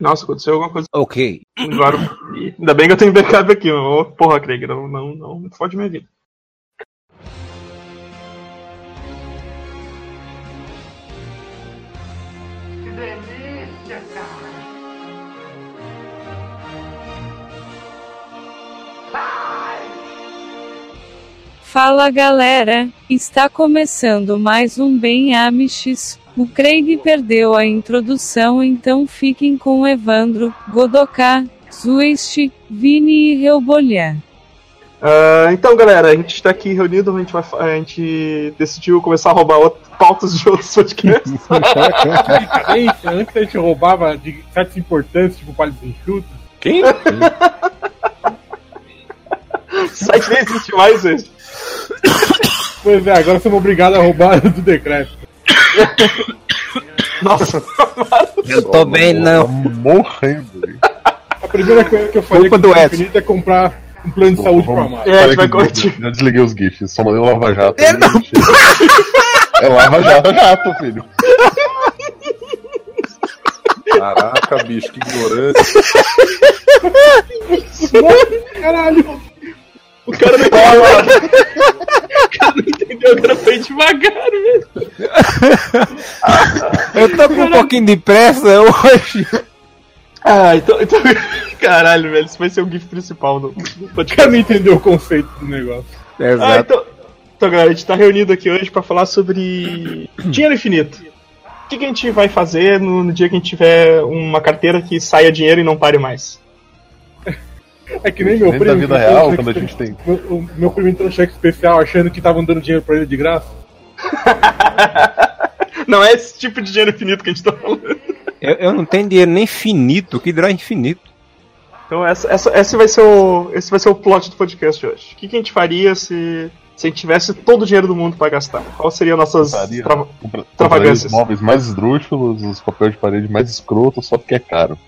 Nossa, aconteceu alguma coisa. Ok. Agora, ainda bem que eu tenho backup aqui, mano. Porra, Craig, não, não, não fode minha vida. Que delícia, cara! Fala galera, está começando mais um Bem Amish. O Craig perdeu a introdução, então fiquem com Evandro, Godoká, Zuest, Vini e Reubolha. Ah, então, galera, a gente tá aqui reunido, a gente, vai, a gente decidiu começar a roubar outro, pautas de outros podcasts. Antes a gente roubava de certas importâncias, tipo palitos enxutos. Quem? o site nem existe mais, gente. Pois é, agora somos obrigados a roubar do decreto. Nossa, Eu tô bem, não. Morrendo. A primeira coisa que eu falei que do infinito é comprar um plano de saúde pra Amaro. É, a gente vai corrigir. Já desliguei os GIFs, só mandei um Lava Jato. Eu não- É Lava Jato, jato, filho. Caraca, bicho, que ignorante. Caralho! O cara não entendeu. o cara não entendeu, o cara foi devagar, velho. Eu tô com um pouquinho de pressa hoje. Ah, então, então. Caralho, velho, isso vai ser o GIF principal do, do O podcast. cara não entendeu o conceito do negócio. Ah, Exato. então, então, galera, a gente tá reunido aqui hoje pra falar sobre dinheiro infinito. O que, que a gente vai fazer no, no dia que a gente tiver uma carteira que saia dinheiro e não pare mais? É que nem meu Dentro primo. da vida real, quando a gente tem. Meu, o meu primo entrou no cheque especial achando que estavam dando dinheiro pra ele de graça. Não é esse tipo de dinheiro infinito que a gente tá falando. Eu, eu não tenho dinheiro nem finito, que dirá infinito. Então essa, essa, esse, vai ser o, esse vai ser o plot do podcast de hoje. O que, que a gente faria se, se a gente tivesse todo o dinheiro do mundo pra gastar? Qual seriam nossas Faria. trava- Compra- Extravagâncias. compraria os móveis mais esdrúxulos, os papéis de parede mais escrotos, só porque é caro.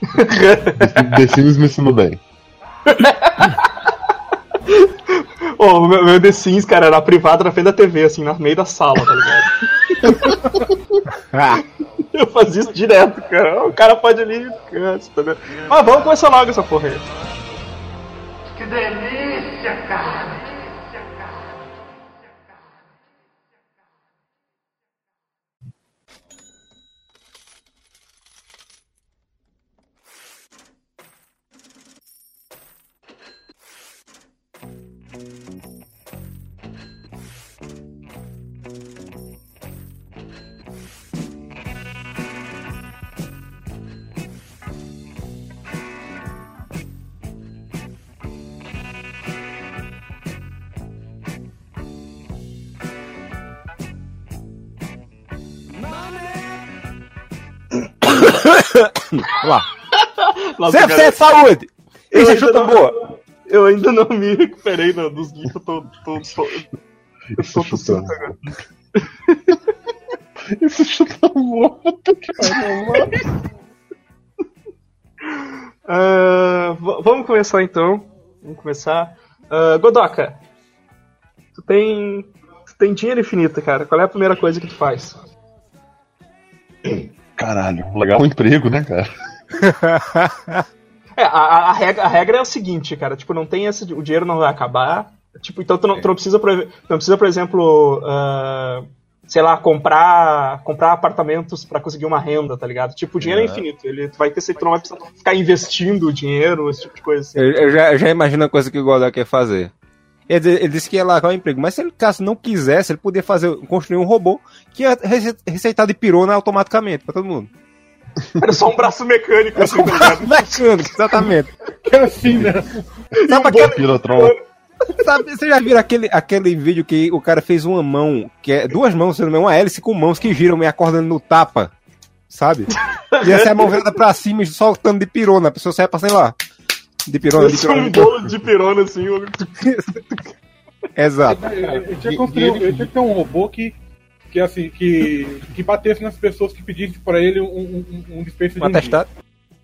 The Sims me ensinou bem. Ô, o meu, meu The Sims, cara, era privado na frente da TV, assim, no meio da sala, tá ligado? Eu fazia isso direto, cara. O cara pode ali, cansa, tá ligado? Mas vamos começar logo essa porra aí. Que delícia, cara! Lá. Sempre cara, é saúde! Isso é chuta não- boa! Eu ainda não me recuperei no- dos GIFs, eu tô. tô, tô eu Isso tô tossindo chutando. agora. Isso chuta morto, caramba. Ah, v- vamos começar então. Vamos começar. Ah, Godoka, tu tem. Tu tem dinheiro infinito, cara. Qual é a primeira coisa que tu faz? Caralho, legal um emprego, né, cara? É, a, a- a regra, a regra é o seguinte, cara. Tipo, não tem esse. O dinheiro não vai acabar. Tipo, então tu não, tu não precisa, por, não precisa, por exemplo. ah, sei lá, comprar comprar apartamentos pra conseguir uma renda, tá ligado? Tipo, o dinheiro é É. infinito. Ele vai ter, tu não vai precisar ficar investindo o dinheiro, esse tipo de coisa. assim. Eu, eu já, eu já imagino a coisa que o Godot quer fazer. Ele, ele disse que ia largar o emprego, mas se ele caso não quisesse, ele podia fazer, construir um robô que ia rece- receitar de pirona automaticamente pra todo mundo. Era só um braço mecânico, assim, tá ligado? Mecânico, exatamente. É assim, né? Sabe, aquele, Pirotron. sabe, você já viram aquele, aquele vídeo que o cara fez uma mão, que é duas mãos, se não me engano, uma hélice com mãos que giram meio acordando no tapa, sabe? E essa é a mão virada pra cima e soltando de pirona, a pessoa sai passando lá. De pirona, de é pirona. um bolo de pirona, assim. Exato. Eu tinha, construído, eu tinha que ter um robô que, que assim, que, que batesse nas pessoas que pedissem pra ele um, um, um, um dispensa de Um atestado.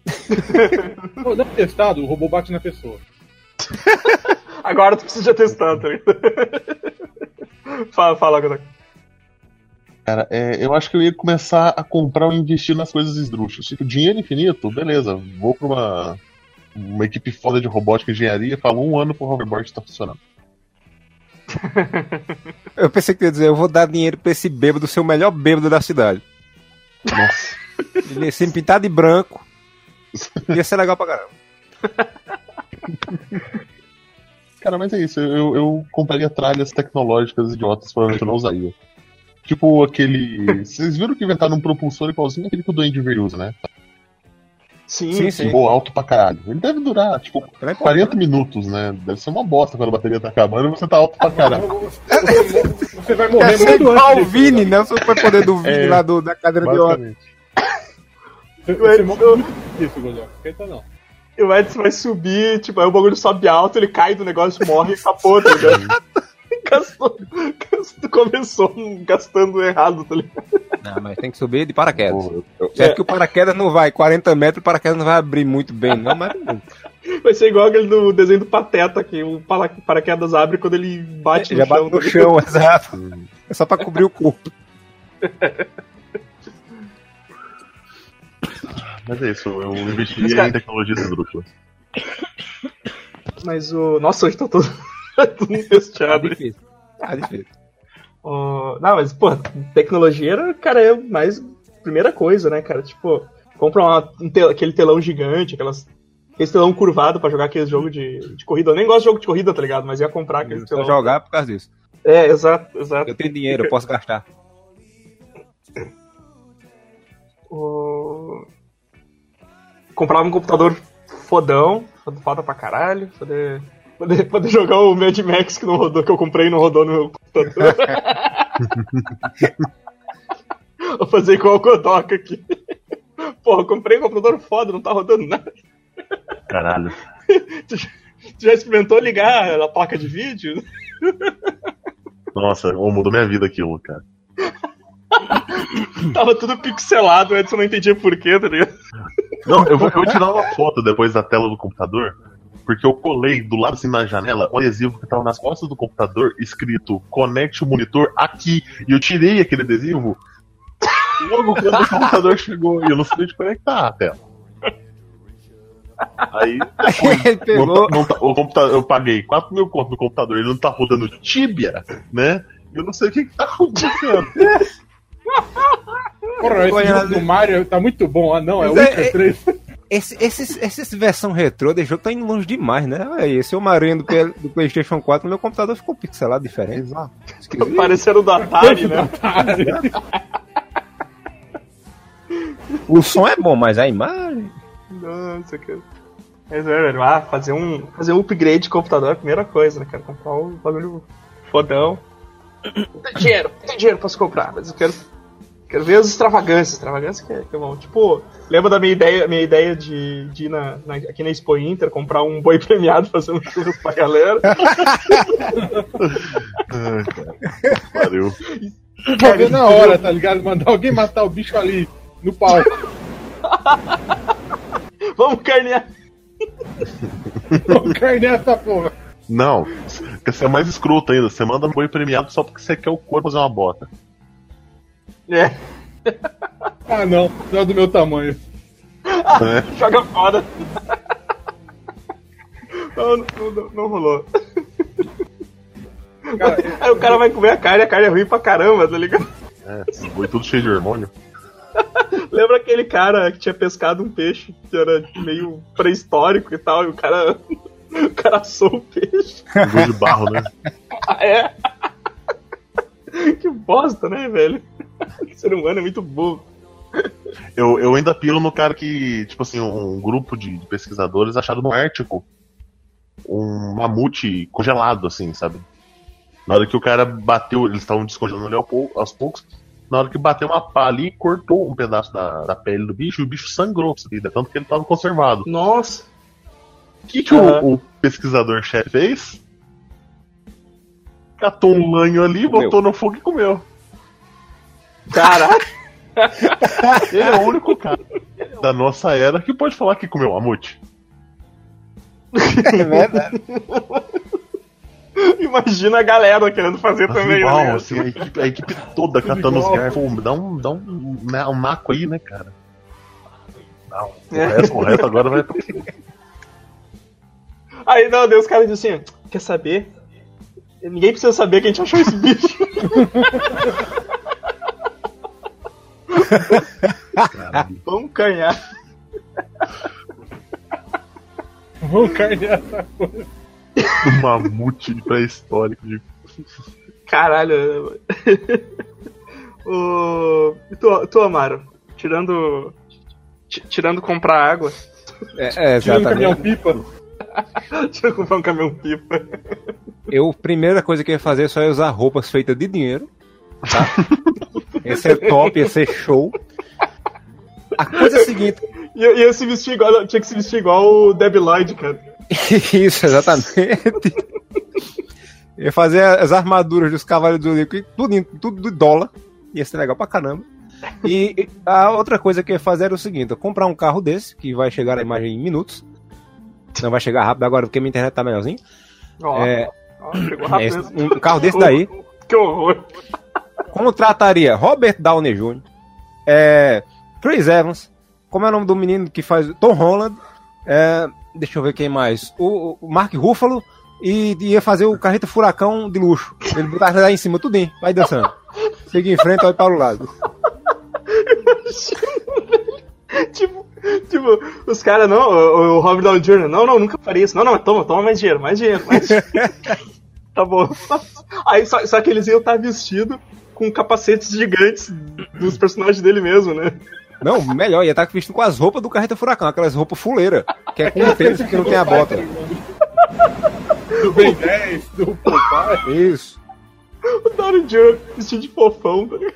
Não, não testado, o robô bate na pessoa. Agora tu precisa testar, tá ligado? fala, fala, Godoka. cara, é, eu acho que eu ia começar a comprar ou investir nas coisas esdrúxulas. Tipo, dinheiro infinito, beleza. Vou pra uma, uma equipe foda de robótica e engenharia, falo um ano pro hoverboard tá funcionando. Eu pensei que ia dizer, eu vou dar dinheiro pra esse bêbado ser o melhor bêbado da cidade. Nossa. Ele ia ser pintado de branco. Ia ser legal pra caramba. Cara, mas é isso. Eu, eu compraria tralhas tecnológicas idiotas, provavelmente eu não usaria. Tipo aquele. Vocês viram que inventaram um propulsor igualzinho aquele que o Duende Verde usa, né? Sim, Sim, sim. Pô, alto pra caralho. Ele deve durar, tipo, Vai embora. 40 minutos, né? Deve ser uma bosta quando a bateria tá acabando e você tá alto pra caralho. Você vai morrer ser muito igual o antes. Vini, né? O superpoder do Vini É, lá do, da cadeira de rodas. Você, você morre muito. Esquenta não. E o Edson vai subir, tipo, aí o bagulho sobe alto, ele cai do negócio, morre e acabou, tá ligado? gastou, gastou, começou gastando errado, tá ligado? Não, mas tem que subir de paraquedas. Pô, eu- Certo que o paraquedas não vai 40 metros, o paraquedas não vai abrir muito bem, não, mas. Vai ser igual aquele do desenho do Pateta, que o para- paraquedas abre quando ele bate Já no bate chão. no tá ligado? chão, exato. É só pra cobrir o corpo. Mas é isso, eu cara- em tecnologias esdrúxulas. Mas o. Nossa, hoje tá todo, Tá difícil. Tá difícil. Ó, não, mas, pô, tecnologia era, cara, é mais primeira coisa, né, cara? Tipo, compra uma- um tel- aquele telão gigante, aquelas. Aquele telão curvado pra jogar aquele jogo de, de corrida. Eu nem gosto de jogo de corrida, tá ligado? Mas ia comprar aquele Só telão. jogar por causa disso. É, exato, exato. Eu tenho dinheiro, eu posso gastar. O... Comprava um computador fodão, foda pra caralho, poder, poder, poder jogar o Mad Max que não rodou, que eu comprei e não rodou no meu computador. Vou fazer igual o Godoka aqui. Porra, eu comprei um computador foda, não tá rodando nada. Caralho. Tu já experimentou ligar a placa de vídeo? Nossa, mudou minha vida aquilo, cara. Tava tudo pixelado, o Edson não entendia porquê, tá ligado? Não, eu vou, eu vou tirar uma foto depois da tela do computador, porque eu colei do lado assim na janela o adesivo que tava nas costas do computador escrito conecte o monitor aqui. E eu tirei aquele adesivo logo quando o computador chegou e eu não sabia de conectar a tela. Aí não pegou. tá- não tá- o computador, eu paguei 4 mil conto no computador, ele não tá rodando Tibia, né? Eu não sei o que, que tá acontecendo. Porra, esse jogo do Mario tá muito bom. Ah, não, é o Mas é- Witcher 3. Esse, esses, esses versão retrô desse jogo tá indo longe demais, né? Olha aí, esse Homem-Aranha do, do PlayStation 4, meu computador ficou pixelado diferente. Exato. Parecendo do Atari, né? O som é bom, mas a imagem. Nossa, cara. Mas é, velho, ah, fazer um, fazer um upgrade de computador é a primeira coisa, né, cara? Comprar um bagulho fodão. Não tem dinheiro, não tem dinheiro pra se comprar, mas eu quero, quero ver as extravagâncias. Extravagâncias que é, que é bom. Tipo, lembra da minha ideia, minha ideia de, de ir na, na- aqui na Expo Inter, comprar um boi premiado, fazer um churras pra galera? Ai, cara. Pariu. Ver na hora, tá ligado? Mandar alguém matar o bicho ali no palco. Vamos carnear! Vou carnear essa porra. Não, quer ser mais escroto ainda. Você manda um boi premiado só porque você quer o corpo fazer uma bota. É, Ah, não, não é do meu tamanho. né? joga fora. Não, não, não, não rolou. Cara, Aí o cara vai comer a carne, a carne é ruim pra caramba, tá ligado? É, boi tudo cheio de hormônio. Lembra aquele cara que tinha pescado um peixe que era meio pré-histórico e tal, e o cara. O cara assou o peixe. Gol de barro, né? Ah, é? Que bosta, né, velho? O ser humano é muito burro. Eu, eu ainda piro no cara que, tipo assim, um grupo de, de pesquisadores acharam no Ártico um mamute congelado, assim, sabe? Na hora que o cara bateu, eles estavam descongelando ele aos poucos. Na hora que bateu uma pá ali, cortou um pedaço da, da pele do bicho e o bicho sangrou, sabe? tanto que ele estava conservado. Nossa. O que, que Aham. o, o pesquisador-chefe fez? Catou um lanho ali, Comeu. botou no fogo e comeu. Caraca. Ele é o único cara da nossa era que pode falar que comeu mamute. É verdade. Imagina a galera querendo fazer também, Igual, né? assim, a, equipe, a equipe toda catando os igual. garfos. Dá um, dá um, né, um naco aí, né, cara? Não, o, É. resto, o resto agora vai. Aí não, daí os caras dizem assim, quer saber? Ninguém precisa saber que a gente achou esse bicho. Vamos canhar. Vamos essa coisa. Um mamute pré-histórico de Caralho. o... e Tu, tu, Amaro, tirando. ti- Tirando comprar água. É, é, um. Tirando comprar um caminhão pipa. Eu, primeira coisa que eu ia fazer é só usar roupas feitas de dinheiro. Tá? Esse é top, esse é show. A coisa é a seguinte. Ia, ia se vestir igual. Tinha que se vestir igual o Debbie Lloyd, cara. Isso, exatamente. Ia fazer as armaduras dos cavaleiros do Zodíaco, tudo, tudo de dólar. Ia ser legal pra caramba. E a outra coisa que eu ia fazer era o seguinte: comprar um carro desse, que vai chegar a imagem em minutos. Não vai chegar rápido agora porque minha internet tá melhorzinho. Ó, É, ó, chegou rápido. esse- um carro desse daí. Que horror. Contrataria Robert Downey Jr., é, Chris Evans, como é o nome do menino que faz Tom Holland, é, deixa eu ver quem mais, o, o Mark Ruffalo e ia fazer o carreta furacão de luxo. Ele botava lá em cima, tudinho, vai dançando. Siga em frente, olha para o lado. tipo, tipo, os caras, não, o, o Robert Downey Jr., não, não, nunca faria isso. Não, não, toma, toma mais dinheiro, mais dinheiro, mais dinheiro. tá bom. Aí, só, só que eles iam estar vestidos com capacetes gigantes dos personagens dele mesmo, né? Não, melhor, ia estar vestido com as roupas do carreta furacão, aquelas roupas fuleira, que é com o tênis que não tem a bota. Do Ben 10, do Popeye. Isso. O Downey Jr. vestido de fofão, tá ligado?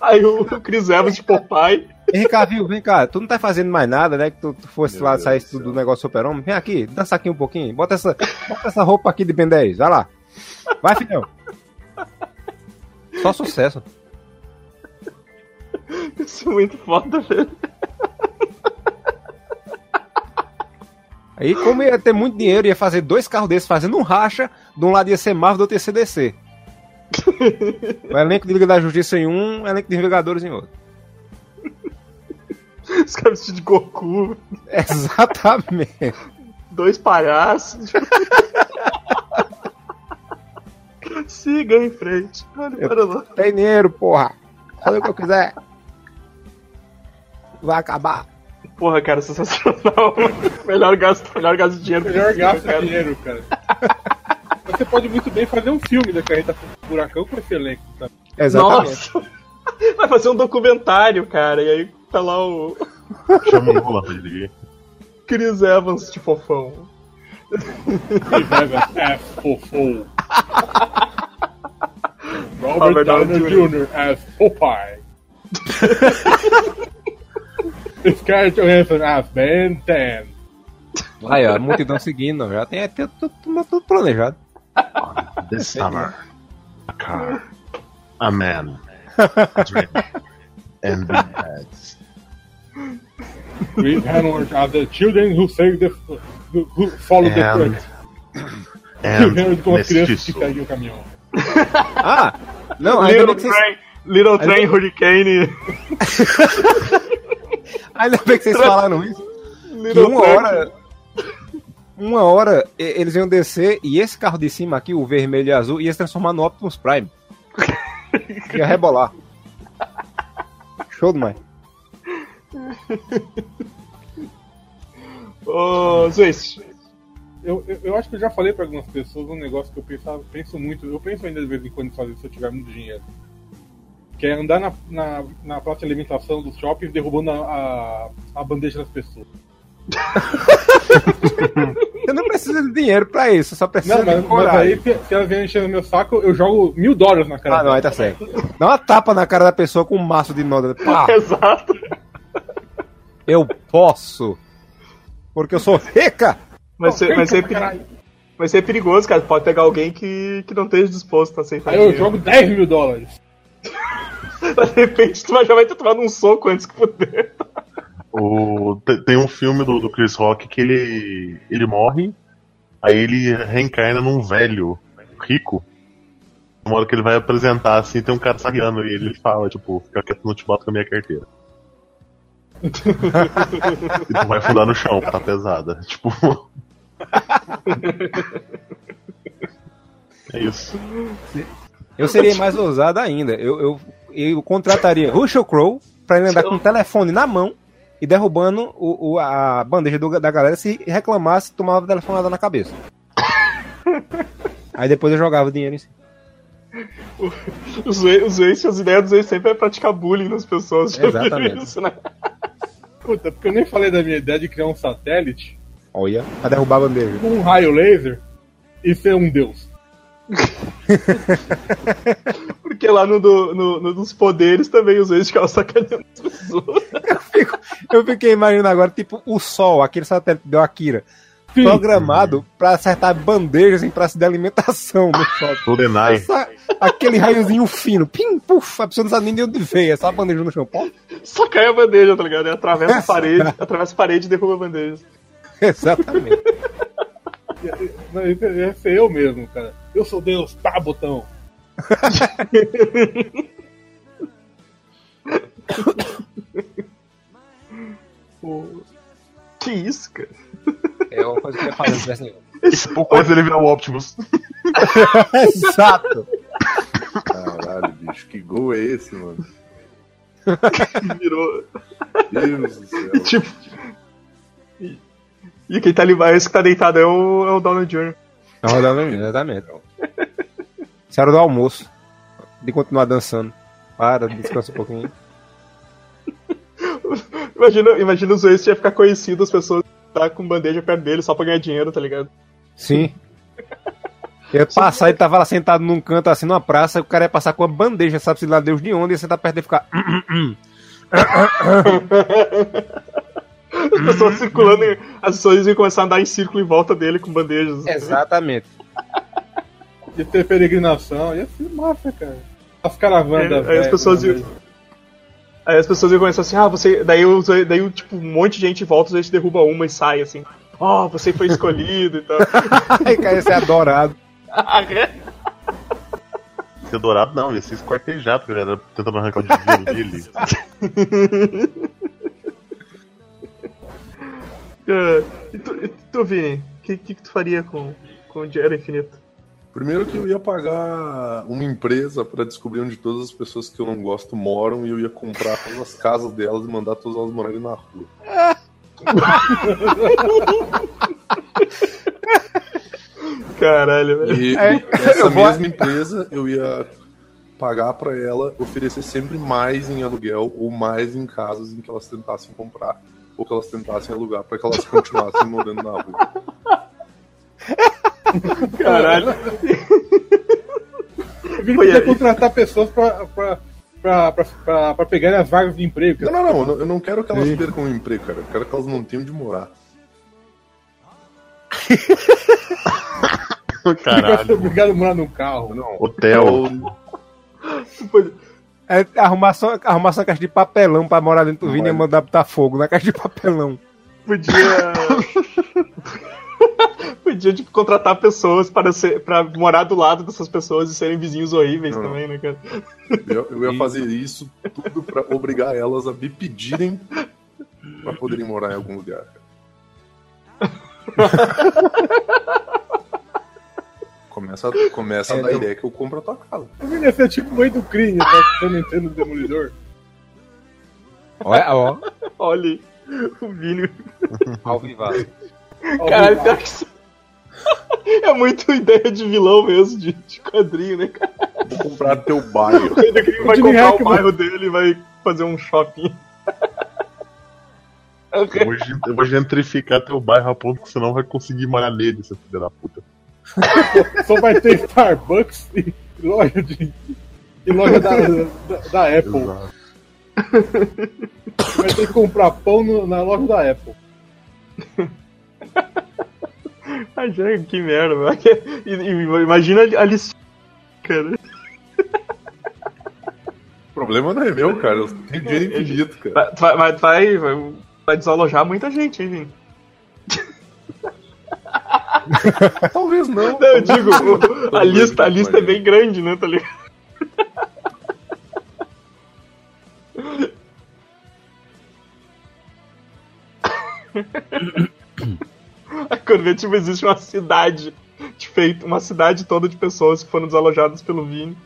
Aí o Chris Evans de Popeye. Henrique Cavill, vem cá, tu não tá fazendo mais nada, né? Que tu, tu fosse lá sair do, do negócio super-homem. Vem aqui, dança aqui um pouquinho. Bota essa, bota essa roupa aqui de Ben 10, vai lá. Vai, filhão. Só sucesso. Isso é muito foda, velho. Aí, como ia ter muito dinheiro, ia fazer dois carros desses fazendo um racha. De um lado ia ser Marvel, do outro ia ser DC. O elenco de Liga da Justiça em um, o elenco de Vingadores em outro. Os caras de Goku, Exatamente. dois palhaços. Siga em frente. Olha para lá. Tem dinheiro, porra. Fazer o que eu quiser. Vai acabar. Porra, cara, sensacional. melhor gasto, melhor gasto de dinheiro. Melhor gasto de dinheiro, cara. Você pode muito bem fazer um filme da carreta furacão com esse elenco, sabe? Exatamente. Nossa! Vai fazer um documentário, cara. E aí tá lá o Chama o Lula pra dirigir. Chris Evans de fofão. Chris Evans as Fofo. Robert Robert Downey Jr. as Popeye. Scarlett Johansson as Ben 10. Aí, ó, a multidão seguindo, já tem, tem tudo, planejado. This summer, a car, a man, a drink, and big heads. Chris Hemsworth as the children who save the who, who follow the And, truck. and as crianças que o caminhão. Ah, não, ainda Little bem, que vocês, Train, Little Train Hurricane. ainda bem que vocês falaram isso. Que Little uma Train. hora. Uma hora eles iam descer e esse carro de cima aqui, o vermelho e azul, ia se transformar no Optimus Prime. Ia rebolar. Show demais. Ô, Zwist. Eu, eu, eu acho que eu já falei pra algumas pessoas um negócio que eu pensava, penso muito, eu penso ainda de vez em quando em fazer se eu tiver muito dinheiro. Que é andar na, na, na praça de alimentação dos shoppings derrubando a, a, a bandeja das pessoas. Você não precisa de dinheiro pra isso, só precisa Não, mas, de mas coragem. aí se, se elas vierem enchendo meu saco, eu jogo mil dólares na cara Ah, não, aí tá certo. Dá uma tapa na cara da pessoa com um maço de noda. Pá, Exato. eu posso. Porque eu sou rica. Vai ser, vai, ser, Pra caralho. peri- vai ser perigoso, cara. Pode pegar alguém que, que não esteja disposto a aceitar. Aí eu dinheiro. jogo 10 mil dólares. De repente, tu já vai ter tomado um soco antes que puder. O, te- tem um filme do, do Chris Rock que ele, ele morre Aí ele reencarna num velho rico. Uma hora que ele vai apresentar, assim, tem um cara sagueando e ele fala, tipo, fica quieto, não te boto com a minha carteira. e tu vai fundar no chão, tá pesada. Tipo. é isso. Eu seria mais ousado ainda. Eu, eu, eu contrataria Russell Crowe pra ele andar com o telefone na mão e derrubando o, o- a bandeja do- da galera se reclamasse, tomava telefonada na cabeça. Aí depois eu jogava o dinheiro em cima. Os os Waze, as ideias dos Waze sempre é praticar bullying nas pessoas. Exatamente. Isso, né? Puta, porque eu nem falei da minha ideia de criar um satélite Olha, pra derrubar a bandeja. com um raio laser e ser um deus. Porque lá no, do- no, no dos poderes também os Waze ficavam sacaneando as pessoas. Eu fiquei imaginando agora, tipo, o Sol, aquele satélite deu Akira, Sim. programado pra acertar bandejas em praça de alimentação no Sol. GoldenEye. Essa- aquele raiozinho fino, pim, puf, a pessoa não sabe nem de onde veio, é só a bandeja no chão. Pô, Só cai a bandeja, tá ligado? Atravessa a parede, atravessa a parede e derruba a bandeja. exatamente. Não, Ia ia ser eu mesmo, cara. Eu sou Deus, tá, botão. Pô, Que isso, cara? É uma coisa que eu ia fazer se tivesse Esse pouco antes ele virar o Optimus. Exato. Caralho, bicho, que gol é esse, mano? Virou. Deus do céu. Tipo. E, quem tá ali, esse que tá deitado é o, é o Donald Jr. Não, exatamente. Isso era do almoço. De continuar dançando. Para, descansa um pouquinho. Imagina, imagina os Waze ia ficar conhecido, as pessoas tá com bandeja perto dele só pra ganhar dinheiro, tá ligado? Sim. Eu ia passar, ele tava lá sentado num canto assim numa praça, o cara ia passar com uma bandeja, sabe-se lá Deus de onde, ia sentar perto dele e ficar. "Hum, As pessoas circulando, em- as pessoas iam começar a andar em círculo em volta dele com bandejas. Exatamente. Ia ter peregrinação, ia ser massa, cara. As caravanas É, da aí as pessoas né? iam- Aí as pessoas iam começar assim, ah, você. Daí, os, daí tipo, um monte de gente volta, a gente derruba uma e sai assim. Oh, você foi escolhido e tal. Aí cara ia ser adorado. Ser dourado não, ia ser esquartejado, galera, tentando arrancar o dinheiro dele. Ah, e tu, e tu Vini, o que, que, que tu faria com, com o dinheiro infinito? Primeiro que eu ia pagar uma empresa pra descobrir onde todas as pessoas que eu não gosto moram e eu ia comprar todas as casas delas e mandar todas elas morarem na rua. Caralho, velho. E É, essa eu vou- mesma empresa eu ia pagar pra ela oferecer sempre mais em aluguel ou mais em casas em que elas tentassem comprar ou que elas tentassem alugar pra que elas continuassem morando na rua. Caralho. Eu vi que Foi podia aí. contratar pessoas pra, pra, pra, pra, pra, pra pegarem as vagas de emprego. Não, cara. não, não, eu não- eu não quero que elas percam o emprego, cara. Eu quero que elas não tenham de morar. Caralho. obrigado a morar num carro. Não. Hotel. É, arrumar, só, arrumar só uma caixa de papelão pra morar dentro do Vini e mandar botar fogo na caixa de papelão. Podia. Podia, tipo, contratar pessoas para, ser, para morar do lado dessas pessoas e serem vizinhos horríveis Não. também, né, cara? Eu, eu ia fazer isso tudo pra obrigar elas a me pedirem pra poderem morar em algum lugar. Começa, começa É, a dar não. ideia que eu compro a tua casa. Eu ia ser tipo o mãe do crime, tá? Eu não entendo o demolidor. Olha, ó, Olha aí, o Vini. ao vivaço. Caralho, pior que isso. É muito ideia de vilão mesmo, de, de quadrinho, né, cara? Vou comprar teu bairro. O Vini vai comprar o bairro dele e vai fazer um shopping. Eu vou, gen- eu vou gentrificar teu bairro a ponto que você não vai conseguir morar nele, seu filho da puta. Só vai ter Starbucks e loja de. E loja da, da, da Apple. Exato. Vai ter que comprar pão no- na loja da Apple. Ah, já, que merda, velho. Imagina a listinha, cara. O problema não é meu, cara. Eu tenho dinheiro infinito, cara. Vai, vai, vai, vai, desalojar muita gente, hein, Vini? Talvez não. Não, eu digo, o- a lista, a lista é bem grande, né, tá ligado? Quando vê, tipo, existe uma cidade feita, uma cidade toda de pessoas que foram desalojadas pelo Vini.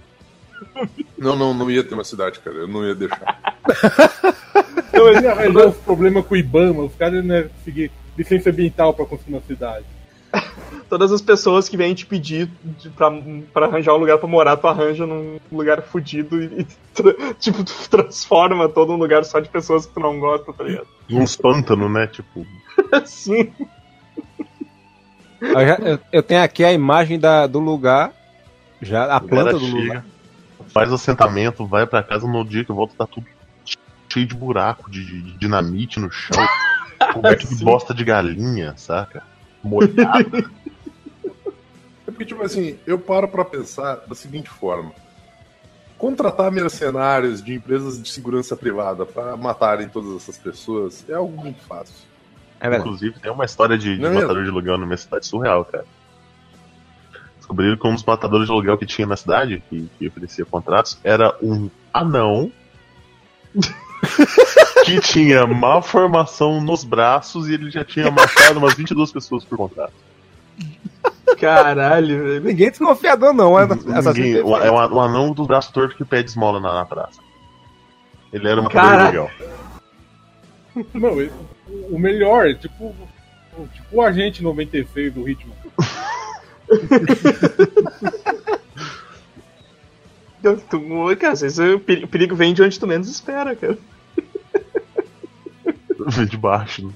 Não, não, não ia ter uma cidade, cara. Eu não ia deixar. Não, mas- Ia arranjar os problemas com o Ibama, os caras não iam conseguir licença ambiental pra construir uma cidade. todas as pessoas que vêm te pedir de, pra, pra arranjar um lugar pra morar, tu arranja num lugar fudido e, e tra- tipo, tu transforma todo um lugar só de pessoas que tu não gosta, tá ligado? Uns pântanos, né? Tipo, Assim. Eu, já- eu- eu tenho aqui a imagem da, do lugar, já a planta do chega, lugar. faz assentamento, vai pra casa no dia que volta tá tudo cheio de buraco, de, de dinamite no chão, coberto de Sim. bosta de galinha, saca? Molhado. É porque, tipo assim, eu paro pra pensar da seguinte forma. Contratar mercenários de empresas de segurança privada pra matarem todas essas pessoas é algo muito fácil. É. Inclusive, tem uma história de, de é matador de aluguel na minha cidade surreal, cara. Descobriram que um dos matadores de aluguel que tinha na cidade, que, que oferecia contratos, era um anão que tinha malformação nos braços e ele já tinha matado umas 22 pessoas por contrato. Caralho. Ninguém é desconfiador, não. É, Ninguém, o- é um anão do braço torto que pede esmola na, na praça. Ele era um matador Cara. aluguel. Não, o melhor, é tipo, o- tipo o agente 96 do ritmo. Cara, o perigo vem de onde tu menos espera, cara. Vem de baixo. né?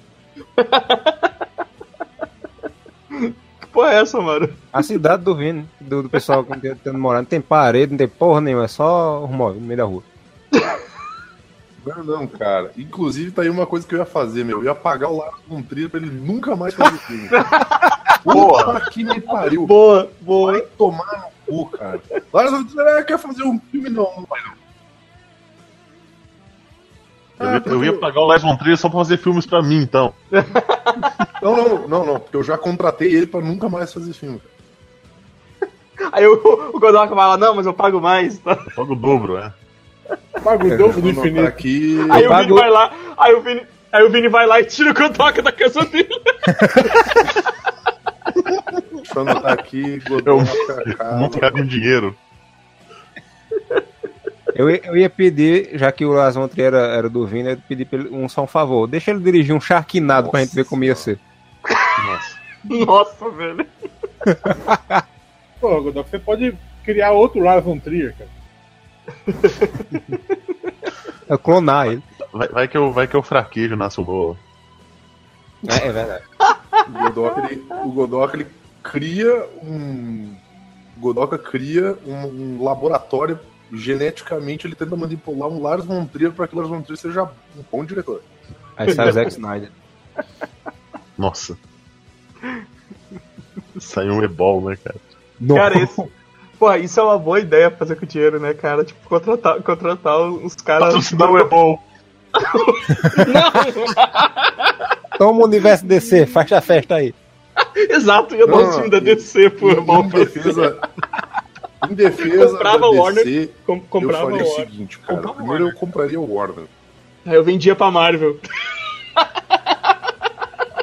Que porra é essa, mano? A cidade do Vini, do, do pessoal que tá morar, não tem parede, não tem porra nenhuma, é só os móveis no meio da rua. Não, não, cara. Inclusive, tá aí uma coisa que eu ia fazer, meu. Eu ia pagar o Lars von Trier pra ele nunca mais fazer filme. Puta que me pariu. Boa, boa. Vai tomar no cu, cara. Lars von Trier quer fazer um filme, não. Não vai, não. Eu, ia- eu ia pagar o Lars von Trier só pra fazer filmes pra mim, então. Não, não, não, não. Porque eu já contratei ele pra nunca mais fazer filme. Aí o, o Godoka vai lá, não, mas eu pago mais, tá? Eu pago o dobro, é. Paga o dobro do infinito. aqui. Aí o pago- Vini vai lá, aí o Vini, aí o Vini vai lá e tira o Godoka da casa dele. Deixa eu anotar aqui. Godoka, Vamos cara. ficar com dinheiro. Eu, ia- eu ia pedir, já que o Lars von Trier era, era do Vini, eu ia pedir pra ele um, só um favor. Deixa ele dirigir um Sharknado pra gente ver como ia ser. Nossa. Nossa, velho. Pô, Godok, você pode criar outro Lars von Trier, cara. Eu clonar ele. Vai, vai que eu, vai que eu fraquejo na boa. É, é verdade. O Godoka, ele, o ele cria um. O Godoka cria um, um laboratório. Geneticamente, ele tenta manipular um Lars von Trier para que o Lars von Trier seja um bom diretor. Aí sai o Zack Snyder. Nossa. Saiu um ebol, né, cara? Cara, esse. Porra, isso é uma boa ideia pra fazer com dinheiro, né, cara? Tipo, contratar, contratar os caras. Patrocinar o ebol. Toma o universo DC, faz a festa aí. Exato, ia dar Não, um filme da DC por em, mal em defesa. Comprava da o Warner, DC, Com, eu comprava faria o Warner. seguinte, cara. Comprava Primeiro eu Warner. compraria o Warner. Aí eu vendia pra Marvel.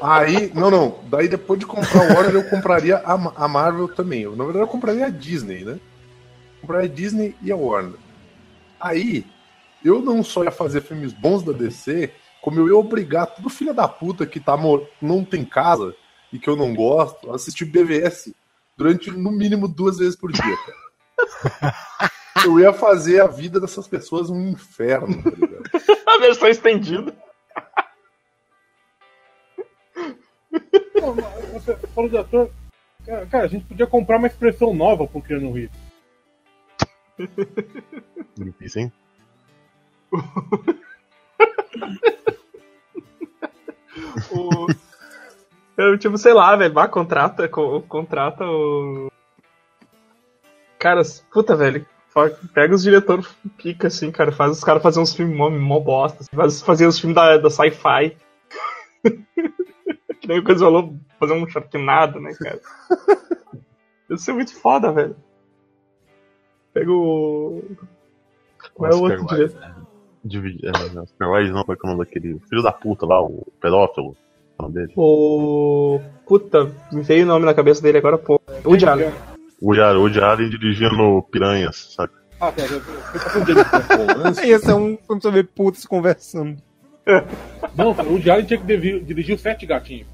Aí, não, não. Daí depois de comprar o Warner, eu compraria a, a Marvel também. Eu, na verdade, eu compraria a Disney, né? Compraria a Disney e a Warner. Aí, eu não só ia fazer filmes bons da DC, como eu ia obrigar todo filho da puta que tá, mor- não tem casa e que eu não gosto a assistir BVS durante no mínimo duas vezes por dia. cara. Eu ia fazer a vida dessas pessoas um inferno, tá ligado? A versão estendida. Você falou de ator. Cara, cara, a gente podia comprar uma expressão nova pro Keanu Reeves. Difícil, hein? O... Eu, tipo, sei lá, velho, vá, contrata, co- contrata o. Cara, puta, velho. Pega os diretores pica, assim, cara. Faz os caras fazer uns filmes mó, mó bosta. Assim, faz, fazer os filmes da, da sci-fi. que nem o coisa falou, fazer um Sharknado, né, cara? Ia ser muito foda, velho. Pega o. Qual é o outro Wilde, direito? né? É, Oscar não, é é o nome daquele filho da puta lá, o pedófilo. É o nome dele? O. Puta, me veio o nome na cabeça dele agora, pô. O Allen. O Woody Allen- o Woody Allen dirigindo Piranhas, sabe? Ah, tá. eu- eu- eu tô com dele. Polanski, Esse é um filme sobre putos conversando. Não, o Diário tinha que dirigir os sete gatinhos.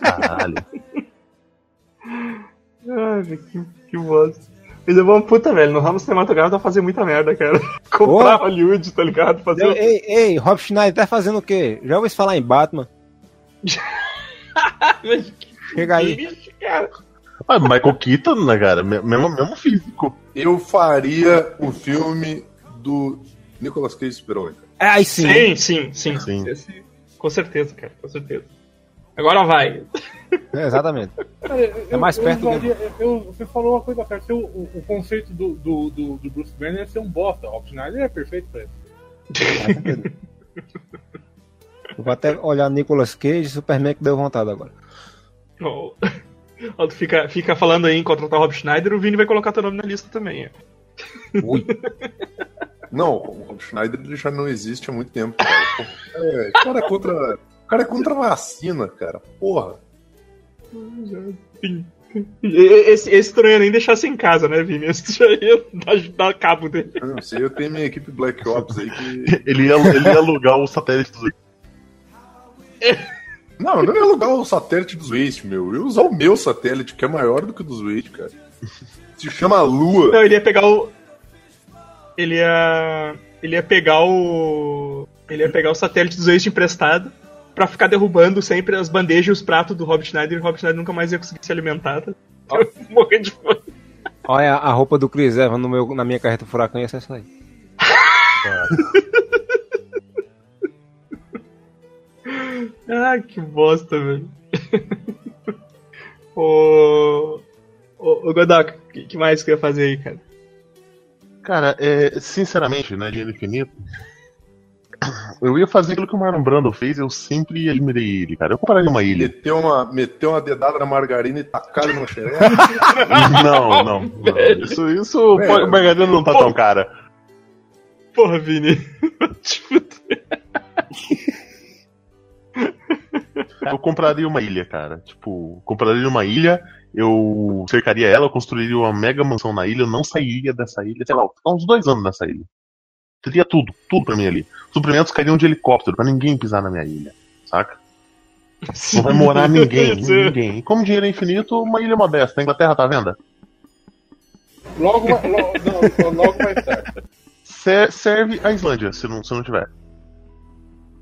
Caralho. Ai, velho, que, que bosta. Mas é uma puta, velho. No ramo cinematográfico pra fazer muita merda, cara. Comprar Ô. Hollywood, tá ligado? Fazer. Ei, ei, ei, Rob Schneider tá fazendo o quê? Já ouviu falar em Batman? Chega aí. Bicho, cara. Ah, Michael Keaton, né, cara? Me- Mesmo, mesmo físico. eu faria um filme do Nicolas Cage Super-Homem. cara. É, aí sim. Sim, sim, sim. Sim. Esse- com certeza, cara, com certeza. Agora vai. É, exatamente. Cara, eu- É mais eu perto usaria- eu- Você falou uma coisa certa. O, o, o conceito do, do, do, do Bruce Banner é ser um bosta. O Schneider é perfeito pra ele. Eu vou até olhar Nicolas Cage e Superman que deu vontade agora. Ó, ó, tu fica, fica falando aí em contratar o Rob Schneider, o Vini vai colocar teu nome na lista também. Ui. Não, o Rob Schneider já não existe há muito tempo, cara. É, o cara é contra. O cara é contra a vacina, cara. Porra. Esse, esse ia nem deixasse em casa, né, Vini? Esse já ia dar, dar cabo dele. Eu não sei, eu tenho minha equipe Black Ops aí que. Ele ia, ele ia alugar o satélite do. Não, eu não ia alugar o satélite dos Waste, meu. Eu ia usar o meu satélite, que é maior do que o dos Waste, cara. Se chama Lua. Não, ele ia pegar o. Ele ia. Ele ia pegar o. Ele ia pegar o satélite dos Waste emprestado pra ficar derrubando sempre as bandejas e os pratos do Rob Schneider e o Rob Schneider nunca mais ia conseguir se alimentar. Tá? Morrer de fome. Olha a roupa do Chris Evans no meu, na minha carreta furacão ia ser essa aí. Ah, que bosta, velho. Ô. Ô, ô Godoka, o que, que mais que eu ia fazer aí, cara? Cara, é, sinceramente, né, Dinheiro Infinito. Eu ia fazer aquilo que o Marlon Brando fez, eu sempre eliminei ele, cara. Eu compraria uma ilha. Meteu uma, meteu uma dedada na margarina e tacar ele no xereca. Não, não. não. Isso, isso Velho. pode- a margarina não tá tão cara. Porra, Vini. Te fuder. Eu compraria uma ilha, cara. Tipo, compraria uma ilha, eu cercaria ela, eu construiria uma mega mansão na ilha, eu não sairia dessa ilha, sei lá, uns dois anos nessa ilha. Teria tudo, tudo pra minha ilha. Suprimentos cairiam de helicóptero, pra ninguém pisar na minha ilha, saca? Não vai morar ninguém, ninguém. E como dinheiro é infinito, uma ilha modesta. A Inglaterra tá à venda? Logo, vai- logo, não, logo vai estar. Se- serve a Islândia, se não, se não tiver.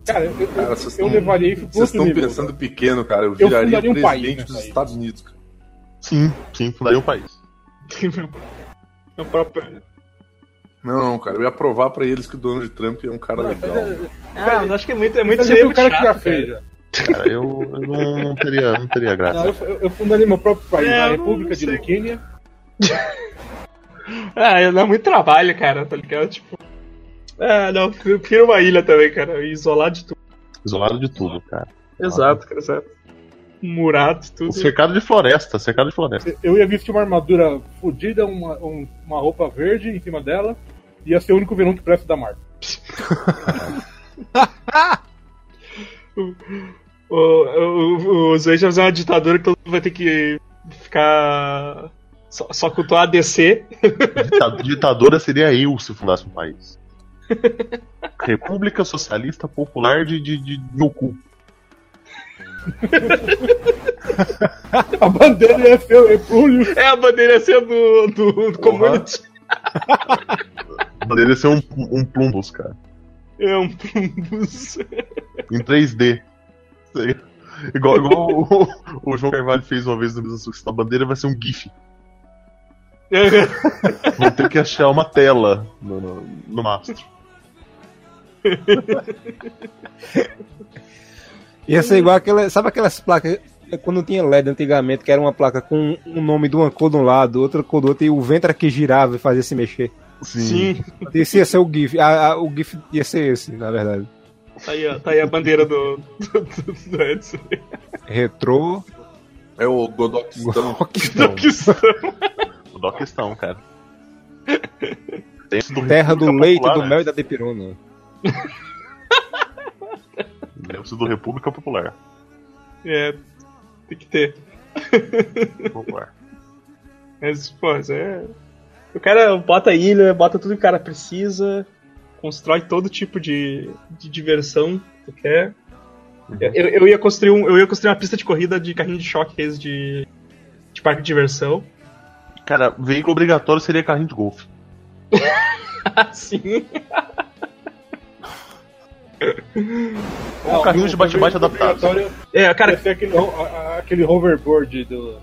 Cara, eu, eu, Cara, vocês eu tão- levaria isso pro Vocês estão nível. pensando pequeno, cara. Eu Eu viraria fundaria um país presidente nessa dos. Estados Unidos. cara. Sim, sim, fundaria um país. Meu próprio. Não, não, cara. Eu ia provar pra eles que o Donald Trump é um cara legal. Ah, mas acho que é muito, é muito, seria o cara que já chato, fez. cara. já. Cara, eu, eu não, não teria, não teria graça. Não, eu, eu- eu fundaria meu próprio país, É, a eu República de sei. Luquênia. Ah, dá muito trabalho, cara, tá ligado? Tipo. Ah, não, eu prefiro uma ilha também, cara. Isolar de tudo. Isolado de tudo, cara. Exato, cara, exato. Murado, tudo. Cercado de floresta, cercado de floresta. Eu ia vestir uma armadura fodida, uma, um- uma roupa verde em cima dela. Ia ser o único vilão que presta da Marvel. O, o, o Zé vai fazer uma ditadura que todo mundo vai ter que ficar. Só, só cultuar a DC. Dita- Ditadora seria eu se fundasse um país. República Socialista Popular de, de, de cu. A bandeira ia ser o Repúblico. É a bandeira ser do, do, do community. Poderia ser um, um plumbus, cara. É um plumbus. Em 3D. Sei. Igual, igual o, o João Carvalho fez uma vez no Mesa Sucção. A bandeira vai ser um GIF. Vou ter que achar uma tela no, no, no mastro. Ia ser igual aquela. Sabe aquelas placas. Quando tinha LED antigamente, que era uma placa com o nome de uma cor de um lado, outra cor do outro, e o ventre aqui girava e fazia se mexer. Sim. Esse ia ser o GIF. A- a- o GIF ia ser esse, na verdade. Tá aí, tá aí a bandeira do, do, do, do Edson. Retrô. É o Godoquistão. Rockstone. O Doquistão, cara. Terra do leite, Popular, do né? mel e da depirona. Tem esse do República Popular. É, tem que ter. Popular. Mas, pô, é. O cara bota ilha, bota tudo que o cara precisa, constrói todo tipo de, de diversão que tu quer. Eu, eu ia construir um, eu ia construir uma pista de corrida de carrinho de choque de, de parque de diversão. Cara, veículo obrigatório seria carrinho de golfe. Sim. Ou carrinho de bate-bate adaptado. É, cara, ia ser aquele, ho- a- a- aquele hoverboard do,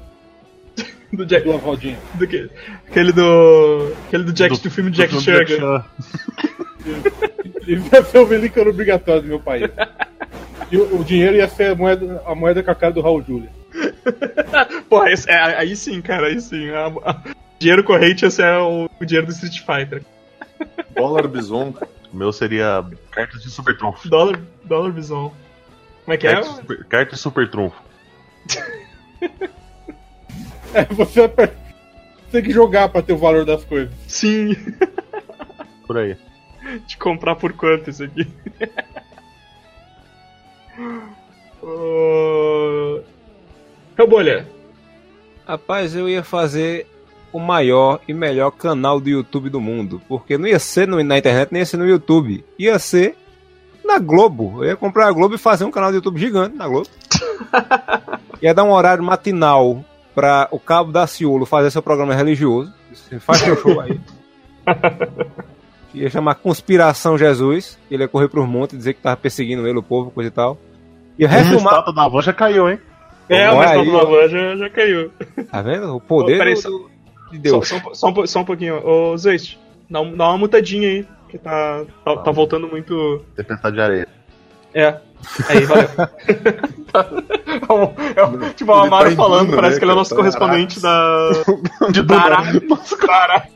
do Jack, do Rodinha. do que- aquele do aquele do Jack do, filme de Jack do Chan. Isso ia ser o veículo obrigatório do meu país. E o, o dinheiro ia ser a moeda, a moeda com a cara do Raul Júlia. Porra, esse- é, aí sim, cara, aí sim. A- a- dinheiro corrente esse é o, o dinheiro do Street Fighter. Dólar bison. O meu seria cartas de super trunfo. Dólar, dólar bison. Como é que é? Carta de super, carta de super trunfo. É, você vai- tem que jogar pra ter o valor das coisas. Sim. Por aí. De comprar por quanto isso aqui? Ô, Rebolha, Rapaz, eu ia fazer o maior e melhor canal do YouTube do mundo. Porque não ia ser no- na internet, nem ia ser no YouTube. Ia ser na Globo. Eu ia comprar a Globo e fazer um canal do YouTube gigante na Globo. ia dar um horário matinal pra o Cabo da Ciolo fazer seu programa religioso. Faz seu show aí. Ia chamar Conspiração Jesus. Ele ia correr pros montes e dizer que tava perseguindo ele, o povo, coisa e tal. Ia refilmar. estátua da avó já caiu, hein? é, Olha mas aí, todo van já, já caiu. Tá vendo? O poder Ô, do- só- do- de Só, só, um só, um, só um pouquinho. Ô, Zeist, dá, um- dá uma mutadinha aí, que tá, tá, tá voltando muito. Tempestade de areia. É. Aí, valeu. é um, é um, tipo, o Ele Amaro tá falando, indo, parece né, que ele é o nosso correspondente da. De Caralho. Caralho.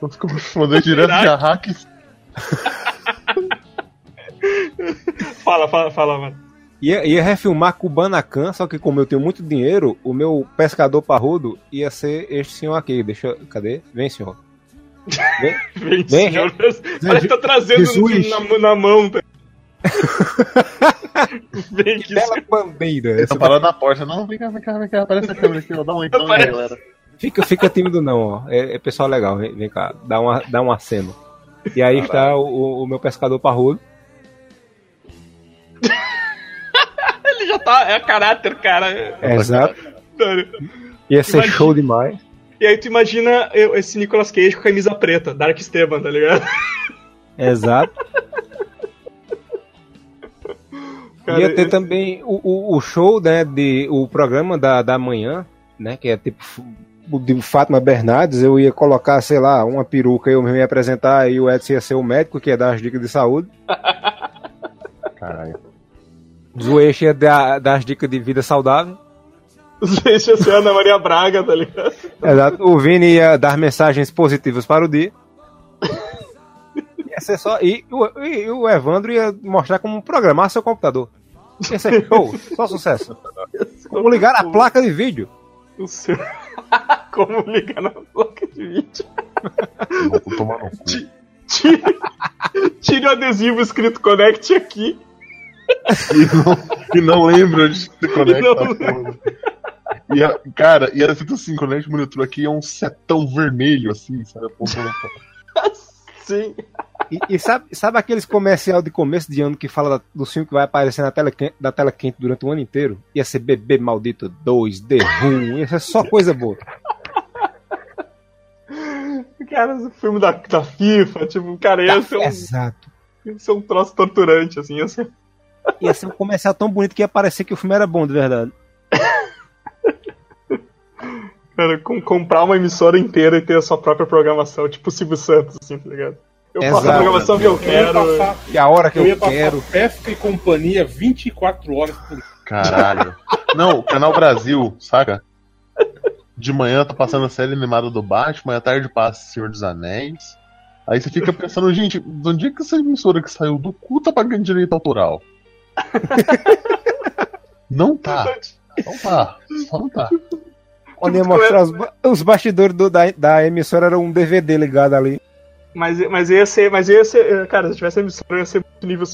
Vamos responder direto de Arrakis. Fala, fala, fala, mano. Ia, ia refilmar Kubanacan, só que como eu tenho muito dinheiro, o meu pescador parrudo ia ser este senhor aqui. Deixa eu- Cadê? Vem, senhor. Vem. Vem, Vem, senhor. Parece que tá trazendo Jesus. na, na mão. Vem Que aqui, bela bandeira. Ele Essa tá parado na porta. Não, vem cá, vem cá, vem cá. Aparece a câmera aqui, ó. Dá um então aí, Aparece. galera. Fica, fica tímido não, ó. É, é pessoal legal, vem, vem cá, dá, uma, dá um aceno. E aí está o, o- o meu pescador parrudo. Já tá. É caráter, cara. Exato. Ia ser Imagina. show demais. E aí tu imagina eu- esse Nicolas Cage com camisa preta, Dark Esteban, tá ligado? Exato. Cara, Ia ter também o, o, show, né, de, o programa da, da manhã, né, que é tipo o de Fátima Bernardes, eu ia colocar, sei lá, uma peruca, eu mesmo ia apresentar, e o Edson ia ser o médico, que ia dar as dicas de saúde. Caralho. Zoeixe ia dar, dar as dicas de vida saudável. Deixa ser Ana Maria Braga, tá ligado? Exato. O Vini ia dar mensagens positivas para o dia. Ia ser só. E, o- e o Evandro ia mostrar como programar seu computador. Ia ser show, só sucesso. Como ligar a placa de vídeo. O seu... Como ligar na placa de vídeo? Vou tomar no cu. Tire, tire o adesivo escrito Connect aqui. E não, e não lembra de se conecta. E a, cara, e era escrito assim, Connect Monitor aqui é um setão vermelho, assim, sabe? Pra- Sim. E, e sabe, sabe aqueles comercial de começo de ano que fala da- do filme que vai aparecer na tela, quen- da tela quente durante o ano inteiro? Ia ser Bebê Maldito 2, The Room, ia ser só coisa boa. Cara, esse filme da, da FIFA, tipo, cara, ia ser, um, Exato. ia ser um troço torturante, assim, ia ser... Ia ser um comercial tão bonito que ia parecer que o filme era bom, de verdade. Cara, com- comprar uma emissora inteira e ter a sua própria programação, tipo o Silvio Santos, assim, tá ligado? Eu faço a Exato. programação que eu Eu quero. passar, E a hora que eu eu, ia passar quero. pesca e companhia 24 horas por dia. Caralho. Não, o Canal Brasil, saca? De manhã tá passando a série animada do Batman, à tarde passa Senhor dos Anéis. Aí você fica pensando, gente, de onde é que essa emissora que saiu do cu tá pagando direito autoral? não tá. Não tá. Só não tá. Quando ia mostrar os, ba- os bastidores do- da, da emissora, era um DVD ligado ali. Mas, mas ia ser, mas ia ser, cara, se tivesse emissora ia ser muito nível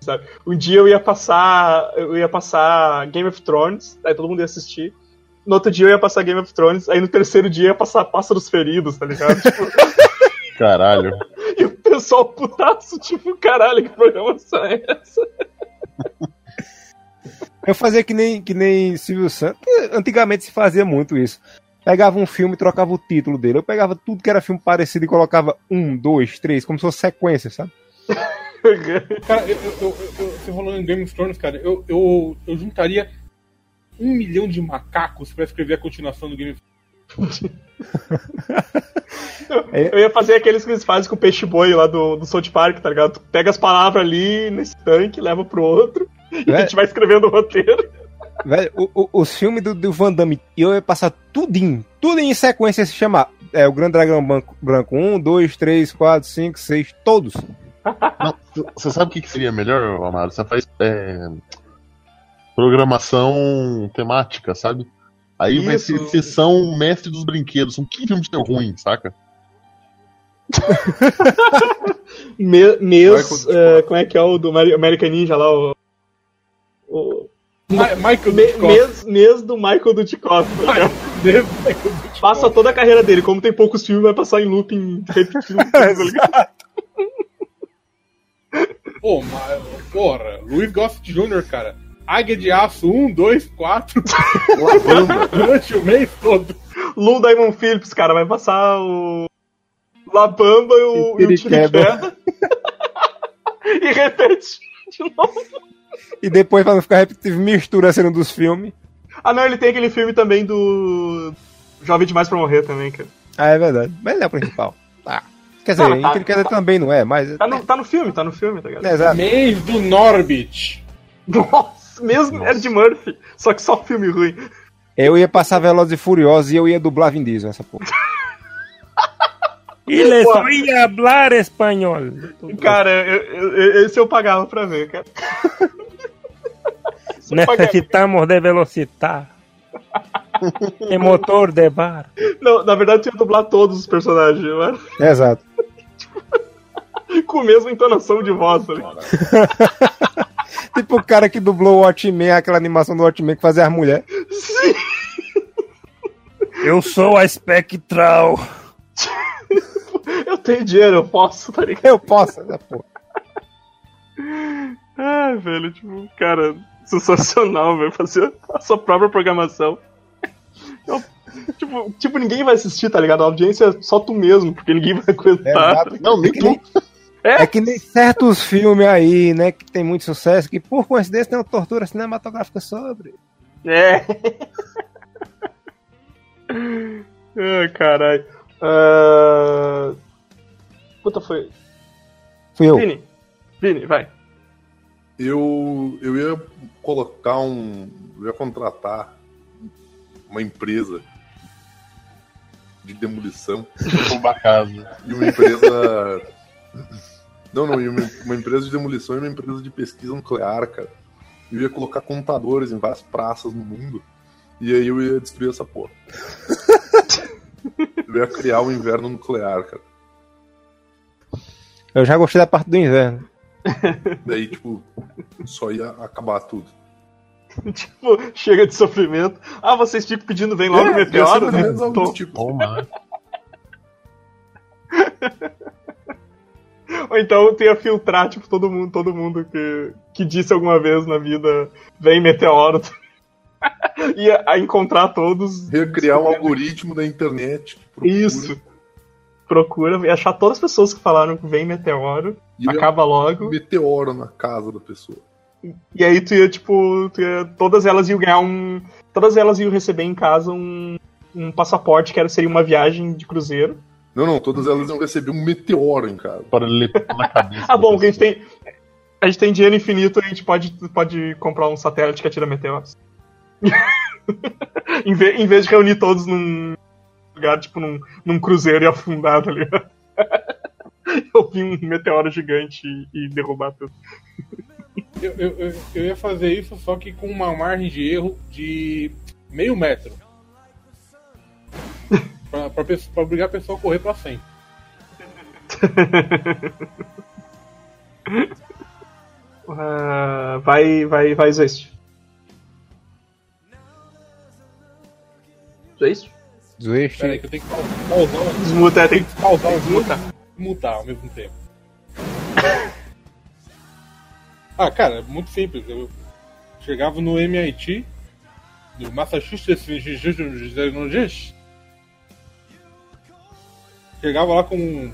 sabe? Um dia eu ia passar, eu ia passar Game of Thrones, aí todo mundo ia assistir. No outro dia eu ia passar Game of Thrones, aí no terceiro dia ia passar Pássaros Feridos, tá ligado? Tipo, Caralho. e o pessoal putaço, tipo, caralho, que programação é essa? Eu fazia que nem, que nem Silvio Santos. Antigamente se fazia muito isso. Pegava um filme e trocava o título dele. Eu pegava tudo que era filme parecido e colocava um, dois, três, como se fosse sequência, sabe? Cara, eu, eu, eu, eu- você falando em Game of Thrones, cara, eu, eu, eu juntaria um milhão de macacos pra escrever a continuação do Game of Eu ia fazer aqueles que eles fazem com o peixe-boi lá do, do South Park, tá ligado? Tu pega as palavras ali nesse tanque, leva pro outro, e a É. gente vai escrevendo o roteiro. Velho, o, o, os filmes do, do Van Damme, eu ia passar tudinho, tudo em sequência se chamar. É, o Grande Dragão Branco, branco 1, 2, 3, 4, 5, 6, todos. Você sabe o que, que seria melhor, Amaro? Você faz é, programação temática, sabe? Aí vai Isso. ser sessão mestre dos brinquedos. São 15 filmes de terror ruim, saca? Me, Michael eh, como é que é o do Ameri- American Ninja lá? O, o, Ma- Michael me- mês, mês do Michael Dudikoff. tá Michael Dudikoff. Passa toda a carreira dele. Como tem poucos filmes, vai passar em looping repetindo. tá ligado? Pô, mas, porra, Luiz Gossett Jr., cara. Águia de Aço 1, 2, 4. Durante o mês todo. Lou Diamond Phillips, cara, vai passar o. Labamba e o, e o. Tiriqueba. e repete de novo. E depois, pra não ficar repetitivo, mistura a cena dos filmes. Ah, não, ele tem aquele filme também do. Jovem Demais pra Morrer também, cara. Ah, é verdade. Mas ele é o principal. Tá. Quer dizer, Não, tá- quer dizer, também não é, mas. Tá no, tá no filme, tá no filme, tá ligado? É, exato. Mês do Norbit. Nossa, mesmo Ed Murphy, só que só filme ruim. Eu ia passar Velozes e Furiosos e eu ia dublar Vin Diesel essa porra. Ele Pô. só ia hablar espanhol. Cara, eu- eu- esse eu pagava pra ver, cara. Necesitamos de velocitar. E motor de bar. Não, na verdade, eu ia dublar todos os personagens, mano. Exato. Com a mesma entonação de voz, ligado? Tipo o cara que dublou o Watchmen, aquela animação do Watchmen que fazia as mulheres. Sim. Eu sou a espectral. Tenho dinheiro, eu posso, tá ligado? Eu posso, essa porra. Ah, velho, tipo, cara, sensacional, velho. Fazer a sua própria programação. Eu- tipo, tipo, ninguém vai assistir, tá ligado? A audiência é só tu mesmo, porque ninguém vai aguentar. Exato. Não, nem É nem- tu. É que nem certos filmes aí, né, que tem muito sucesso, que por coincidência tem uma tortura cinematográfica sobre. É. Ai, caralho. Ah, Puta, foi. Fui eu. Vini. Vini, vai. Eu, eu ia colocar um. Eu ia contratar uma empresa de demolição Roubar a casa. e uma empresa. Não, não, e uma, uma empresa de demolição e uma empresa de pesquisa nuclear, cara. Eu ia colocar contadores em várias praças no mundo. E aí eu ia destruir essa porra. Eu ia criar o inverno nuclear, cara. Eu já gostei da parte do inverno. Daí, tipo, só ia acabar tudo. Tipo, chega de sofrimento. Ah, vocês ficam pedindo, vem logo o É, meteoro, né? Tô- tipo. Toma, né? Ou então ia filtrar, tipo, todo mundo, todo mundo que, que disse alguma vez na vida, vem meteoro. ia a encontrar todos. Ia criar um algoritmo da internet. que procura, Isso. Procura e achar todas as pessoas que falaram que vem meteoro, E ia acaba logo. meteoro na casa da pessoa. E aí tu ia, tipo, tu ia- todas elas iam ganhar um. Todas elas iam receber em casa um, um passaporte que era, seria uma viagem de cruzeiro. Não, não, todas elas iam receber um meteoro em casa. Para ler na cabeça. Ah, bom, a gente tem. A gente tem dinheiro infinito, a gente pode, pode comprar um satélite que atira meteoros. em, ve- em vez de reunir todos num lugar, tipo, num, num cruzeiro e afundar, tá ligado? vir um meteoro gigante e, e derrubar tudo. Eu, eu, eu, eu ia fazer isso só que com uma margem de erro de meio metro. Pra, pra, pra obrigar a pessoa a correr pra sempre. Ah, vai, vai, vai, Zwist. Zwist? Zwist. Pera aí que eu tenho que pausar, Desmuta, é, tem que pausar o desmutar. e mutar ao mesmo tempo. Ah, cara, é muito simples. Eu chegava no MIT, no Massachusetts University, chegava lá com um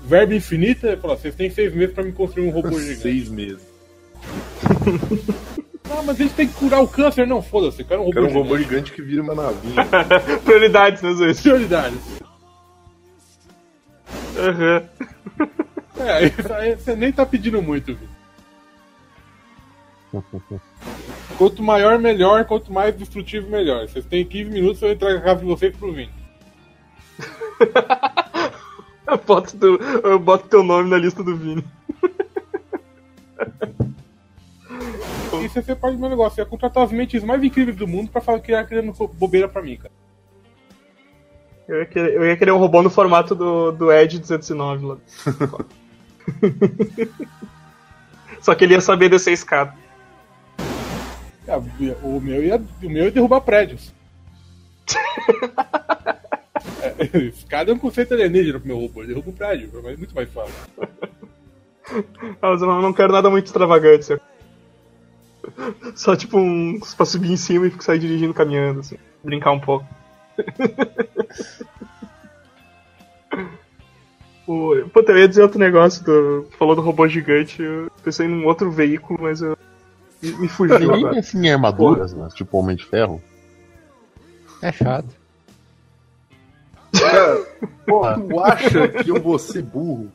verbo infinito e falava, vocês têm seis meses pra me construir um robô gigante. Seis meses. Ah, mas a gente tem que curar o câncer. Não, foda-se, eu quero um robô Quero um gigante. robô gigante que vira uma navinha. Prioridades, né, Zwist? Prioridades. Aham. É, isso aí você nem tá pedindo muito, viu? Quanto maior, melhor. Quanto mais destrutivo, melhor. Vocês têm 15 minutos, eu vou entrar na casa de vocês pro Vini. Eu boto, teu, eu boto teu nome na lista do Vini. E você fez parte do meu negócio. Ia contratar as mentes mais incríveis do mundo pra falar que ia criando bobeira pra mim, cara. Eu ia, querer, eu ia querer um robô no formato do, do Edge 209 lá. Só que ele ia saber descer a escada. Ah, O meu ia, o meu ia derrubar prédios. É, Escada é um conceito alienígena pro meu robô. Ele derruba um prédio, é muito mais fácil. Ah, mas eu não, quero nada muito extravagante. Só, só tipo um. pra subir em cima e sair dirigindo caminhando, assim. Brincar um pouco. O- Puta, eu ia dizer outro negócio. Do, falou do robô gigante. Eu pensei num outro veículo, mas eu. Me, me fugiu Ninguém agora. pensa em armaduras, né? Tipo Homem de Ferro. É chato. Cara, pô, tu acha que eu vou ser burro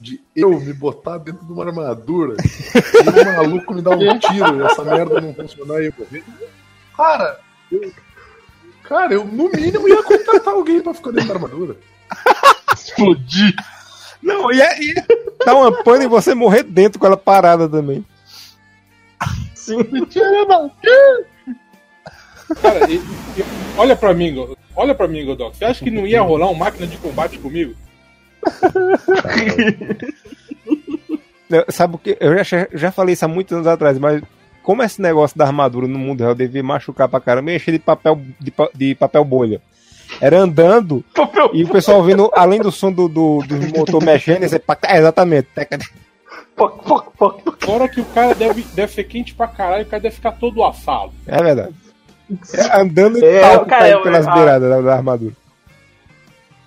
de eu me botar dentro de uma armadura e um maluco me dar um tiro e essa merda não funcionar e eu morrer? Cara, eu, cara, eu no mínimo ia contratar alguém pra ficar dentro da armadura. Explodir! Não, e é, ia dar uma pane e você morrer dentro com ela parada também. Sim. Cara, e- e- olha pra mim, olha pra mim, Godok. Você acha que não ia rolar uma máquina de combate comigo? Não, Sabe o que? Eu já, já falei isso há muitos anos atrás, mas como esse negócio da armadura no mundo real devia machucar pra caramba, encher de papel, de, de papel bolha. Era andando e o pessoal ouvindo, além do som do, do, do motor mexendo, pac- é, exatamente. Fora que o cara deve, deve ser quente pra caralho, o cara deve ficar todo assado. É verdade. É, andando e É, cara, caindo é, pelas a- beiradas da, da armadura.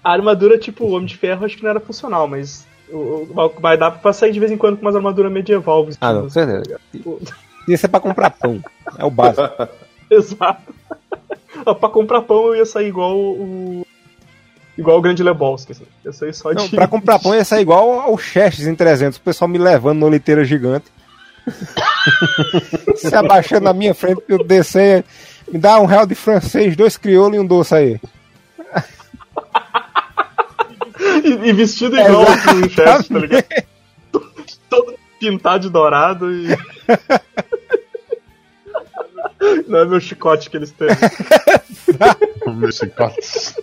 A armadura, tipo, o Homem de Ferro, acho que não era funcional, mas. o- o- Vai dar pra sair de vez em quando com umas armaduras medieval vestidas. Ah, não, certeza. Isso é pra comprar pão. É o básico. Exato. Pra comprar pão eu ia sair igual o. Igual o Grande Lebowski. Assim. Ia sair só Não, de. pra comprar pão ia sair igual ao Chestes em 300, o pessoal me levando numa liteira gigante. Se abaixando na minha frente eu descer. Me dá um real de francês, dois crioulos e um doce aí. E, e vestido igual o chefe, tá ligado? Todo pintado de dourado e. Não é meu chicote que eles têm. Meu chicote.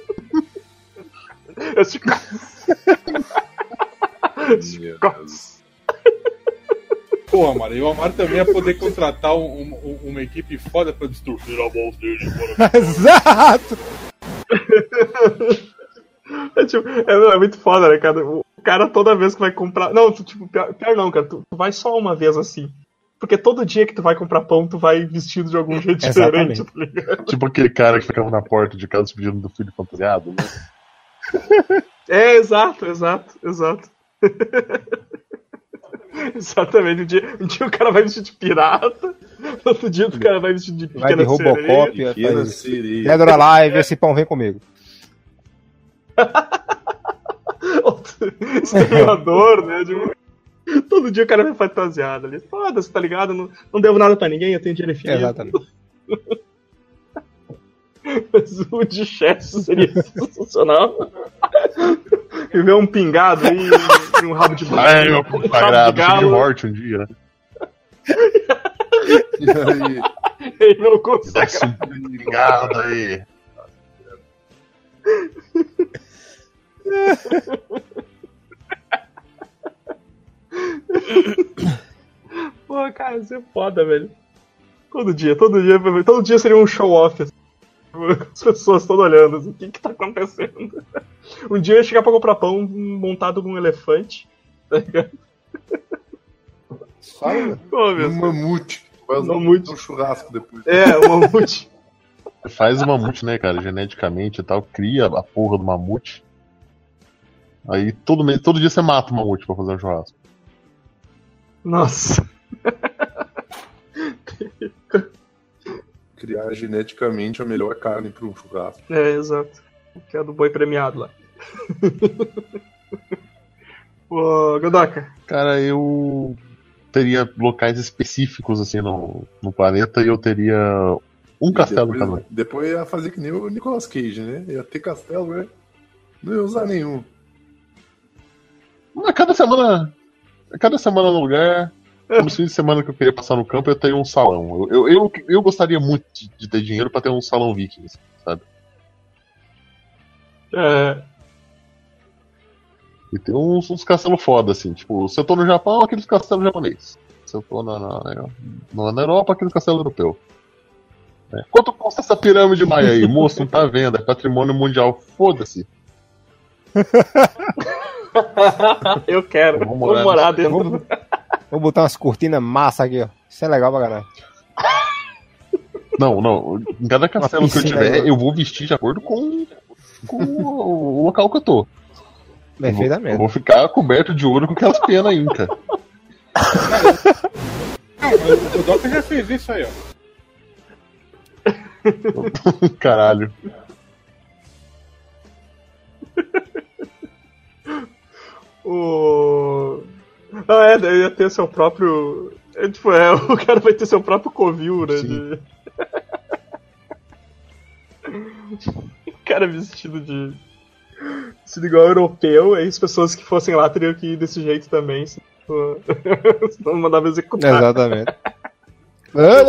É chicote. Chicotes. Pô, Amaro, e o Amaro também ia poder contratar um- um- uma equipe foda pra destruir a voz dele. Exato! É, tipo, é, é muito foda, né, cara? O cara toda vez que vai comprar. Não, tu, tipo, pior, pior não, cara. Tu, tu vai só uma vez assim. Porque todo dia que tu vai comprar pão, tu vai vestido de algum jeito Exatamente. diferente, tá ligado? Tipo aquele cara que ficava na porta de casa pedindo do filho fantasiado, né? É, exato, exato, exato. Exatamente. Um dia, um dia o cara vai vestido de pirata, outro dia o cara vai vestido de Vai de pequena sereia. Robocop, Pequena sereia. Pedra Live, esse pão vem comigo. Exterminador, né? de- Todo dia o cara vai fantasiado ali. Foda-se, tá ligado? Não, não devo nada pra ninguém, eu tenho dinheiro infinito. Exatamente. Mas o de chefe seria sensacional. vê um pingado aí e um rabo de Ai, meu um rabo de sagrado, cheio de galo, morte um dia, né? E aí, ele não consegue. um pingado aí. Pô, cara, isso é foda, velho. Todo dia, todo dia, todo dia seria um show-off. assim. As pessoas estão olhando, assim, o que que tá acontecendo? Um dia eu ia chegar pra comprar pão montado num elefante. Tá ligado? sai Pô, meu, um mamute. Vai usar Mamute. um churrasco depois. É, o mamute. Faz o mamute, né, cara? Geneticamente e tal, cria a porra do mamute. Aí todo, mês, todo dia você mata o mamute pra fazer um churrasco. Nossa. Criar geneticamente a melhor carne para um churrasco. É, exato. Que é do boi premiado lá. Ô, Godoka. Cara, eu teria locais específicos assim no, no planeta e eu teria um castelo depois, cada um. depois ia fazer que nem o Nicolas Cage, né? Ia ter castelo, né? Não ia usar nenhum. Mas cada semana. Cada semana no lugar. Nos fins de semana que eu queria passar no campo, eu tenho um salão. Eu, eu, eu, eu gostaria muito de, de ter dinheiro pra ter um salão viking, assim, sabe? É, E tem uns, uns castelos foda, assim. Tipo, se eu tô no Japão, aqueles castelos japoneses. Se eu tô na, na, na, Europa, aquele castelo europeu. É. Quanto custa essa pirâmide maia aí? Moço, não tá à venda, é patrimônio mundial. Foda-se. eu quero. Vou Vou morar morar, dentro. Vou, vou botar umas cortinas massa aqui, ó. Isso é legal pra caralho. Não, não. Em cada castelo que eu tiver, aí. eu vou vestir de acordo com, com o, o local que eu tô. Eu vou, eu Perfeitamente. vou ficar coberto de ouro com aquelas penas inca. Mas o Doca já fez isso aí, ó. Caralho. O. Não, é, daí ia ter seu próprio. É, tipo, é, o cara vai ter seu próprio covil, né? De- o cara vestido de. Vestido igual europeu, aí as pessoas que fossem lá teriam que ir desse jeito também, se não mandava executar. Exatamente. Eu,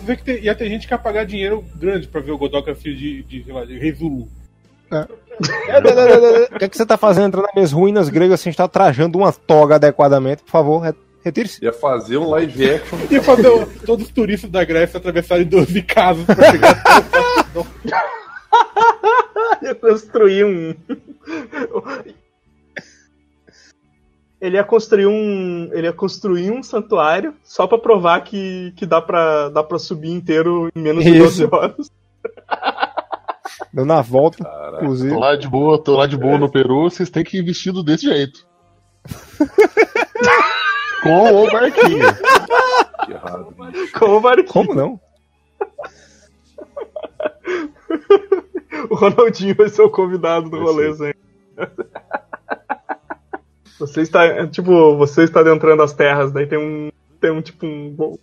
vi que ia ter gente que ia pagar dinheiro grande pra ver o Godoka filho de, de, de. O que, é que você tá fazendo entrando nas minhas ruínas gregas sem estar trajando uma toga adequadamente? Por favor, re- retire-se. Ia fazer um live action. Ia fazer o- todos os turistas da Grécia atravessarem 12 casas pra chegar ia construir um. Ele ia construir um. Ele ia construir um santuário só pra provar que, que dá, pra, dá pra subir inteiro em menos de Isso. 12 horas. Dando a volta, Caraca. inclusive. Tô lá de boa, tô lá de boa no Peru, vocês têm que ir vestido desse jeito. Com o barquinho. Que errado. Como o barquinho. Como não? O Ronaldinho vai ser o convidado do rolê. Zé. Você está. Tipo, você está adentrando as terras, daí tem um. Tem um tipo um.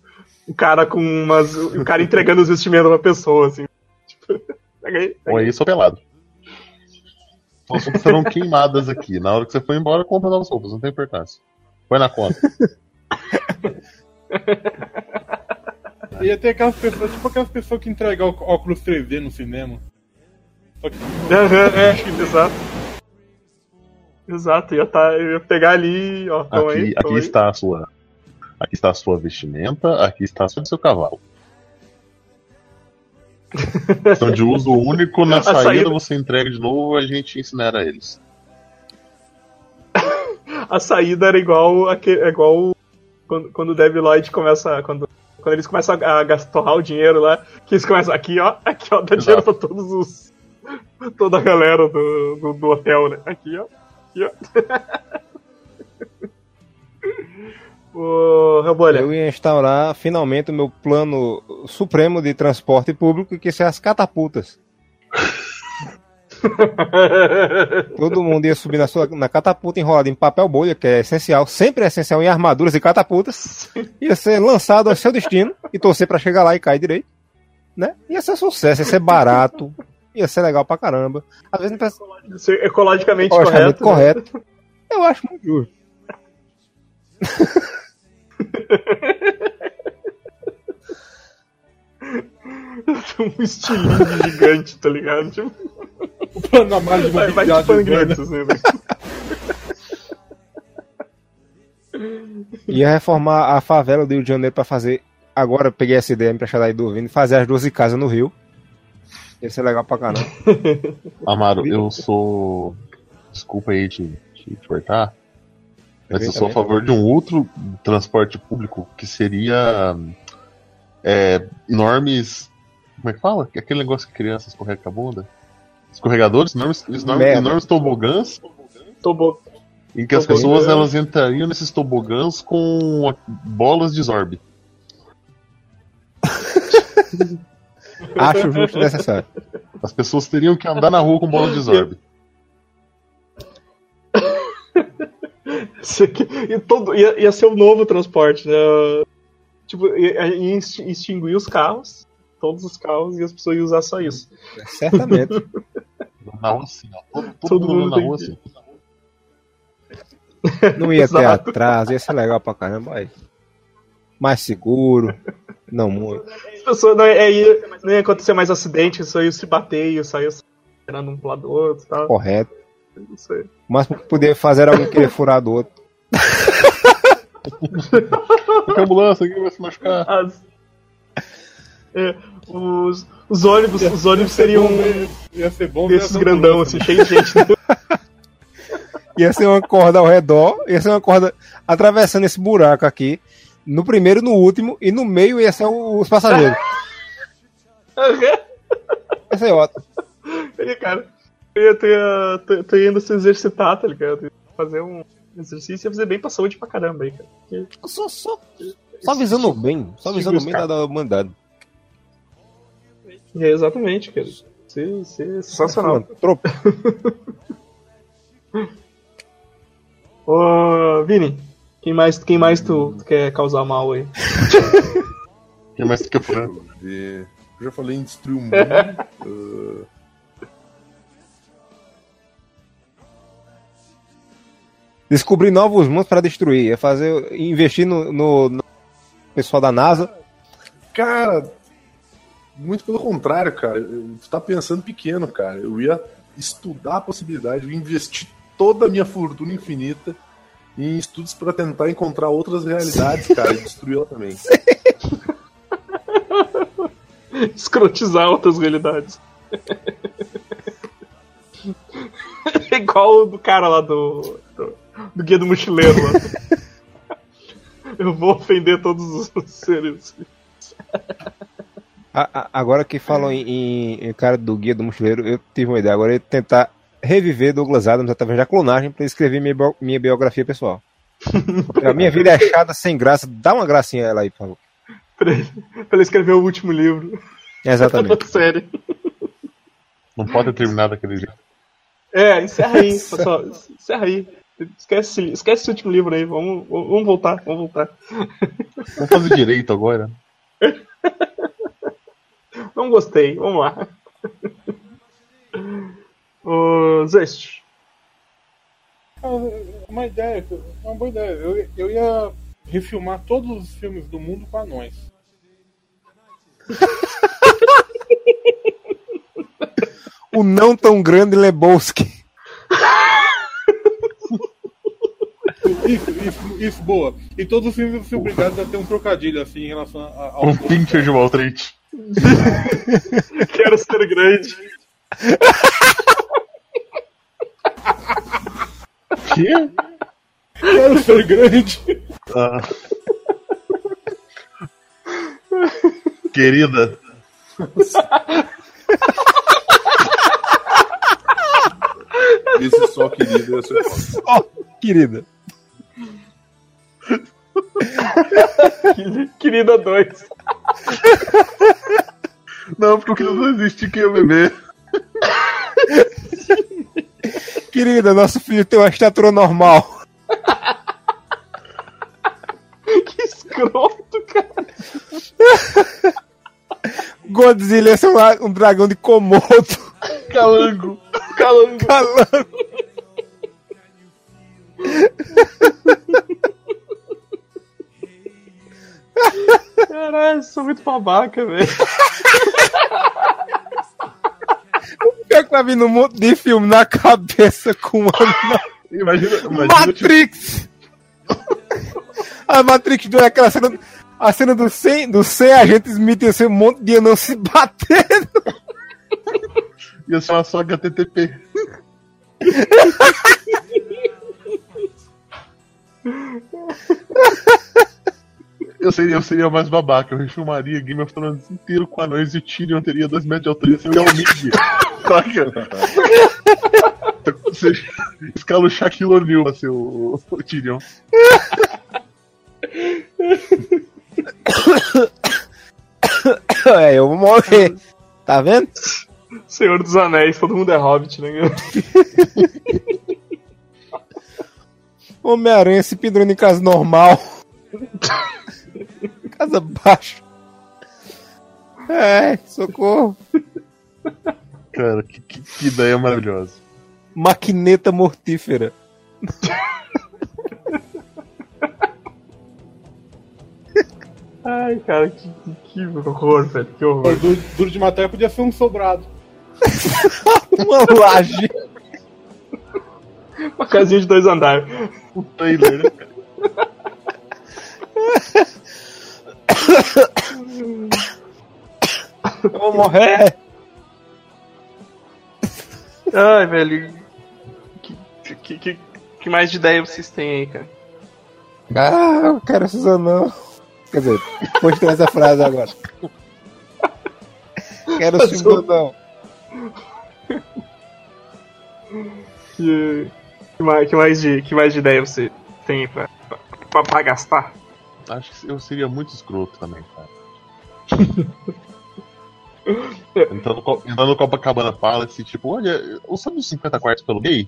Um cara com umas. Um cara entregando os vestimentos pra pessoa, assim. Tipo, pega aí. Ou aí, sou pelado. As roupas serão queimadas aqui. Na hora que você for embora, compra novas roupas, não tem importância. Põe na conta. Ia ter aquelas pessoas, tipo aquelas pessoas que entregam óculos 3D no cinema. Só que Aham, é, exato. Exato, ia, tá, ia pegar ali, ó, tão aí, Aqui, aqui aí. está a sua. Aqui está a sua vestimenta, aqui está o seu cavalo. São de uso único, na A saída, saída- você entrega de novo, a gente incinera eles. A saída era igual, aque- é igual quando, quando o Dev Lloyd começa. Quando, quando eles começam a gastar torrar o dinheiro lá, que eles começam aqui, ó, aqui, ó, dá dinheiro pra todos os. toda a galera do, do, do hotel, né? Aqui, ó. Aqui, ó. Ô, Rebolha, Eu ia instaurar finalmente o meu plano supremo de transporte público, que são as catapultas. Todo mundo ia subir na, sua, na catapulta enrolado em papel bolha, que é essencial, sempre é essencial em armaduras e catapultas. Ia ser lançado ao seu destino e torcer pra chegar lá e cair direito. Né? Ia ser sucesso, ia ser barato. Ia ser legal pra caramba. Às vezes não precisa Ser ecologicamente ecologicamente correto. né? correto. Eu acho muito justo. Um estilingue gigante, tá ligado? Tipo, O plano a mais de uma vai, vai urbana. grandes, né? Ia reformar a favela do Rio de Janeiro pra fazer. Agora eu peguei essa ideia emprestada aí do Vini, fazer as 12 casas no Rio. Ia ser legal pra caramba. Amaro, eu sou. Desculpa aí te, te cortar. Mas eu sou a favor de um outro transporte público que seria. É, enormes. Como é que fala? Aquele negócio que criança escorrega com a bunda? Escorregadores? Enormes, enormes, enormes tobogãs Tô bom. em que as Tobogã. pessoas elas entrariam nesses tobogãs com bolas de Zorb. Acho justo e necessário. As pessoas teriam que andar na rua com bolas de Zorb. E todo, ia, ia ser um novo transporte, né? Tipo, ia, ia exti- extinguir os carros, todos os carros, e as pessoas iam usar só isso. Certamente. Na rua assim, ó. Todo, todo Todo mundo mundo na rua assim. Não ia ter atraso, ia ser legal pra caramba. Aí. Mais seguro. Não muito. As pessoas não, ia- ia, não ia acontecer mais acidente, só ia se bater, ia sair tirando um pro lado do outro e tal. Correto. Isso aí. O máximo que poder fazer era alguém querer furar do outro. A ambulância aqui vai se machucar. As- é, os, os ônibus, os ônibus seriam Ia ser bom desses grandão, assim, cheio de gente. Ia ser uma corda ao redor, ia ser uma corda atravessando esse buraco aqui. No primeiro, no último, e no meio ia ser os passageiros. Ia ser ótimo. Aí, cara, eu ia ter, a- ter, ter indo se exercitar, tá ligado? Ia Fazer um exercício ia fazer bem pra saúde pra caramba aí, cara. Porque Só, só, só visando o bem. Só visando o bem da, da humanidade. É, exatamente, cara. É sensacional. Tropa. Ô, Vini, quem mais, quem mais tu, tu quer causar mal aí? Quem mais por aí? ver. Eu já falei em destruir o mundo. Ah, Descobrir novos mundos para destruir. É fazer. Investir no, no- no pessoal da NASA. cara, muito pelo contrário, cara. Eu- Tu tá pensando pequeno, cara. Eu ia estudar a possibilidade de investir toda a minha fortuna infinita em estudos pra tentar encontrar outras realidades, cara, e destruir ela também. Escrotizar outras realidades. Igual o do cara lá do, do, Guia do Mochileiro. Eu vou ofender todos os seres. A- a- agora que falam em, em- em cara do Guia do Mochileiro, eu tive uma ideia. Agora é tentar reviver Douglas Adams através da clonagem para escrever minha, bio- minha biografia pessoal. a minha vida é chata, sem graça. Dá uma gracinha a ela aí, por favor. Pra ele, pra ele escrever o último livro Exatamente. Não pode ter terminado daquele jeito. É, encerra aí, pessoal. Encerra aí. Esquece, esse- esquece esse último livro aí. Vamos, vamos voltar, vamos voltar. Vamos fazer direito agora. Não gostei, vamos lá. Ô, Zest. É uma ideia, é uma boa ideia. Eu, eu ia refilmar todos os filmes do mundo com anões. O não tão grande Lebowski. Isso, isso, isso, boa. E todos os filmes eu fui obrigado a ter um trocadilho assim em relação a- ao. Um pincher de Wall Street. Quero ser grande. Quê? Quero ser grande. Ah. Querida, Esse só querido ia ser foda. Ó, querida. Querida 2. não, porque eu queria não existir quem eu beber. Querida, nosso filho tem uma estatura normal. Que escroto, cara. Godzilla ser um, um dragão de Komodo. Calango. Calango. Calango. Caralho, sou muito babaca, velho. Pior que vai vindo um monte de filme na cabeça com uma Imagina, imagina tipo, Matrix! A Matrix 2 é aquela cena. A cena do 100, do 100 agentes Smith ia ser um monte de anão se batendo. ia ser uma só HTTP. Eu seria, eu seria mais babaca, eu filmaria Game of Thrones inteiro com anões e o Tyrion teria dois metros de altura, seria um Mig. Saca? Você escala o Shaquille O'Neal pra ser o, o Tyrion. É, eu vou morrer. Tá vendo? Senhor dos Anéis, todo mundo é hobbit, né? Homem-Aranha se pendurando em casa normal. casa baixa. É, socorro. Cara, que, que, que ideia maravilhosa. Maquineta mortífera. Ai, cara, que, que, que horror, velho, que horror. Duro, duro de matar podia ser um sobrado. Uma laje. Uma casinha de dois andares. O trailer, né, cara? Vou morrer. Ai, velho. Que, que, que, que mais de ideia vocês têm aí, cara? Ah, eu quero esses anão. Quer dizer, postei essa frase agora. Quero esses anão. Que, que, mais, que, mais de, que mais de ideia você tem pra, pra, pra gastar? Acho que eu seria muito escroto também, cara. entrando, entrando no Copacabana Palace, tipo, olha, eu sabe os 50 quartos pelo gay?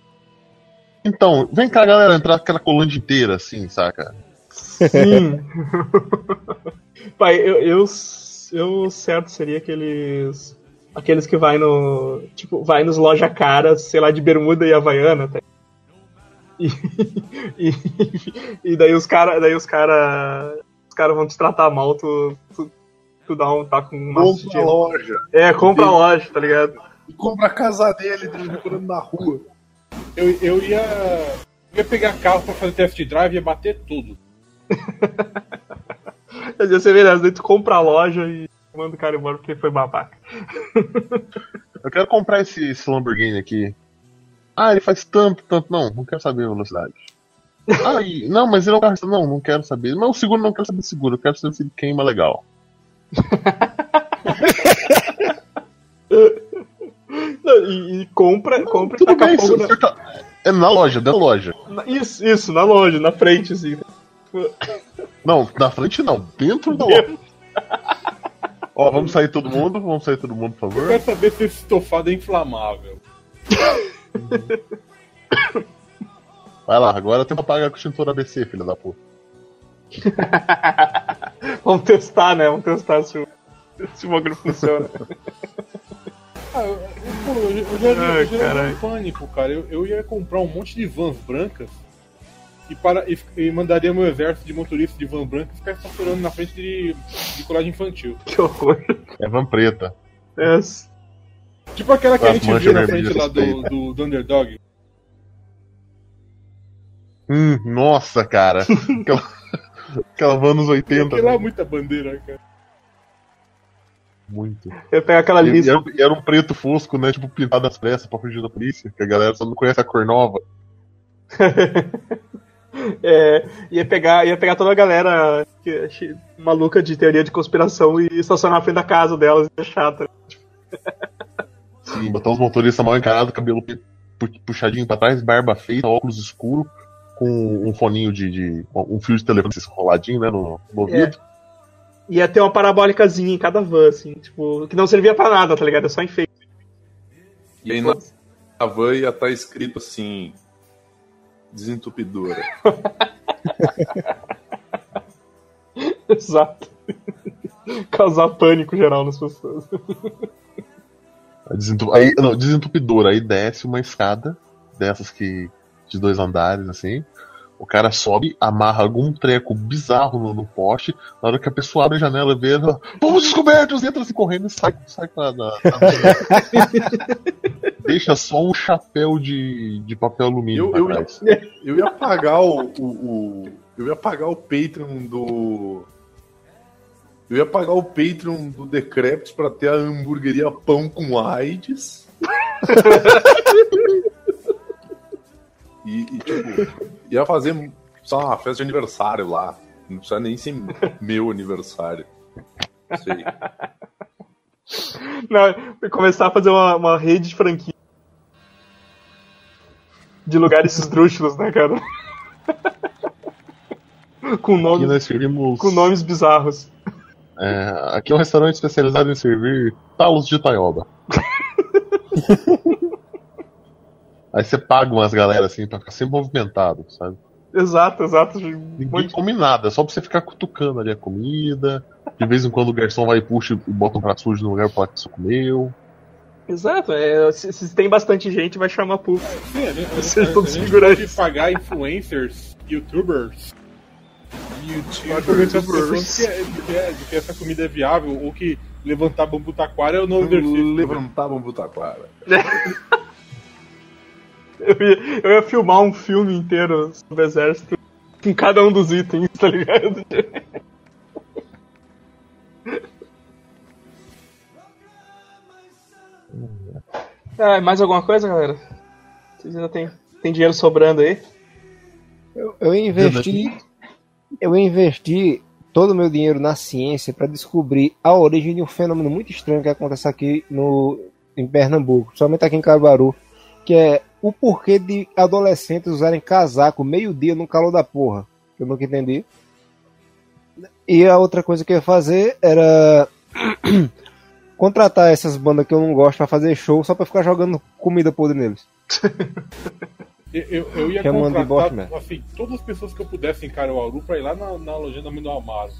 Então, vem cá, galera, entrar aquela colônia inteira, assim, saca? Sim. Pai, eu, eu, eu certo seria aqueles. Aqueles que vai no. Tipo, vai nos loja caras, sei lá, de bermuda e havaiana, tá? E, e, e daí os caras. Daí os caras. Os caras vão te tratar mal, tu, tu, tu dá um. tá com um de Compra loja. É, compra a loja, tá ligado? E compra a casa dele, procurando na rua. Eu, eu ia. Eu ia pegar carro pra fazer test drive e ia bater tudo. Você vê, né? Às vezes tu compra a loja e manda o cara embora porque foi babaca. Eu quero comprar esse, esse Lamborghini aqui. Ah, ele faz tanto, tanto. Não, não quero saber a velocidade. Ah, e, não, mas ele é um carro. Não, não quero saber. Não, o seguro não quero saber seguro. Eu quero saber se ele queima legal. Não, e, e compra, compra e Tudo taca bem, fogo isso, na- tá- é na loja, dentro da loja. Isso, isso, na loja, na frente, assim. Não, na frente não, dentro da loja. Ó, vamos sair todo mundo, vamos sair todo mundo, por Eu favor. quero saber se esse estofado é inflamável. Vai lá, agora tenta pagar com o extintor ABC, filha da puta. Vamos testar, né? Vamos testar se o, se o bagulho funciona. Ah, eu, pô, eu, eu já Ai, eu já um pânico, cara. Eu, eu ia comprar um monte de vans brancas e, para, e, e mandaria meu exército de motoristas de van branca ficar estacionando na frente de, de colagem infantil. que horror. É van preta. É, Tipo aquela que a gente viu na frente lá do, do, do Underdog. Hum, nossa, cara. Aquela, aquela van nos 80. Aquilo lá é né? muita bandeira, cara. Muito. eu pego aquela E, e lista. era, e era um preto fosco, né? Tipo, pintado às pressas pra fugir da polícia. Que a galera só não conhece a cor nova. É, ia, pegar, ia pegar toda a galera que, é chi- maluca de teoria de conspiração e estacionar na frente da casa delas e deixar. tá? Sim, botar os motoristas mal encarados, cabelo pu- pu- puxadinho pra trás, barba feita, óculos escuro, com um foninho de. de- um fio de telefone enroladinho, né? No, no ouvido. Ia ter uma parabólicazinha em cada van, assim, tipo, que não servia pra nada, tá ligado? É só enfeite. E aí na, na van ia estar escrito assim: desentupidora. Exato. Causar pânico geral nas pessoas. A Desentu... Aí, não, desentupidora. Aí desce uma escada dessas que. De dois andares, assim. O cara sobe, amarra algum treco bizarro no, no poste. Na hora que a pessoa abre a janela e vê, ela, fomos descobertos! Entra assim correndo e sai, sai com a. na- Deixa só um chapéu de, de papel alumínio Eu, eu, ia, eu ia pagar o, o, o- Eu ia pagar o Patreon do. Eu ia pagar o Patreon do Decreptus pra ter a hamburgueria Pão com AIDS. e, e, tipo, ia fazer só uma festa de aniversário lá. Não precisa nem ser meu aniversário. Sei. Não, começar a fazer uma, uma rede de franquia. De lugares esdrúxulos, né, cara? com, nomes, nós servimos. com nomes bizarros. É, aqui é um restaurante especializado em servir talos de taioba. Aí você paga umas galera assim pra ficar sempre movimentado, sabe? Exato, exato. Ninguém come nada, é só pra você ficar cutucando ali a comida. De vez em quando o garçom vai e puxa e bota um prato sujo no lugar pra falar que você comeu. Exato, é, se, se tem bastante gente, vai chamar público. Sim, a gente, a Vocês gente, todos a gente figurantes. pode pagar influencers, youtubers. As pessoas que, é- que, é- que essa comida é viável ou que levantar bambu taquara é o novo exercício. Levantar bambu taquara. Eu ia, eu ia filmar um filme inteiro sobre o exército com cada um dos itens, tá ligado? Ah, mais alguma coisa, galera? Vocês ainda tem, tem dinheiro sobrando aí? Eu, eu investi. Eu investi todo o meu dinheiro na ciência para descobrir a origem de um fenômeno muito estranho que acontece aqui no, em Pernambuco, principalmente aqui em Caruaru, que é o porquê de adolescentes usarem casaco meio-dia no calor da porra. Eu nunca entendi. E a outra coisa que eu ia fazer era contratar essas bandas que eu não gosto pra fazer show só pra ficar jogando comida podre neles. Eu, eu, eu ia Chamando de contratar Botman. assim, todas as pessoas que eu pudesse em Caruaru pra ir lá na, na loja da do Amaro.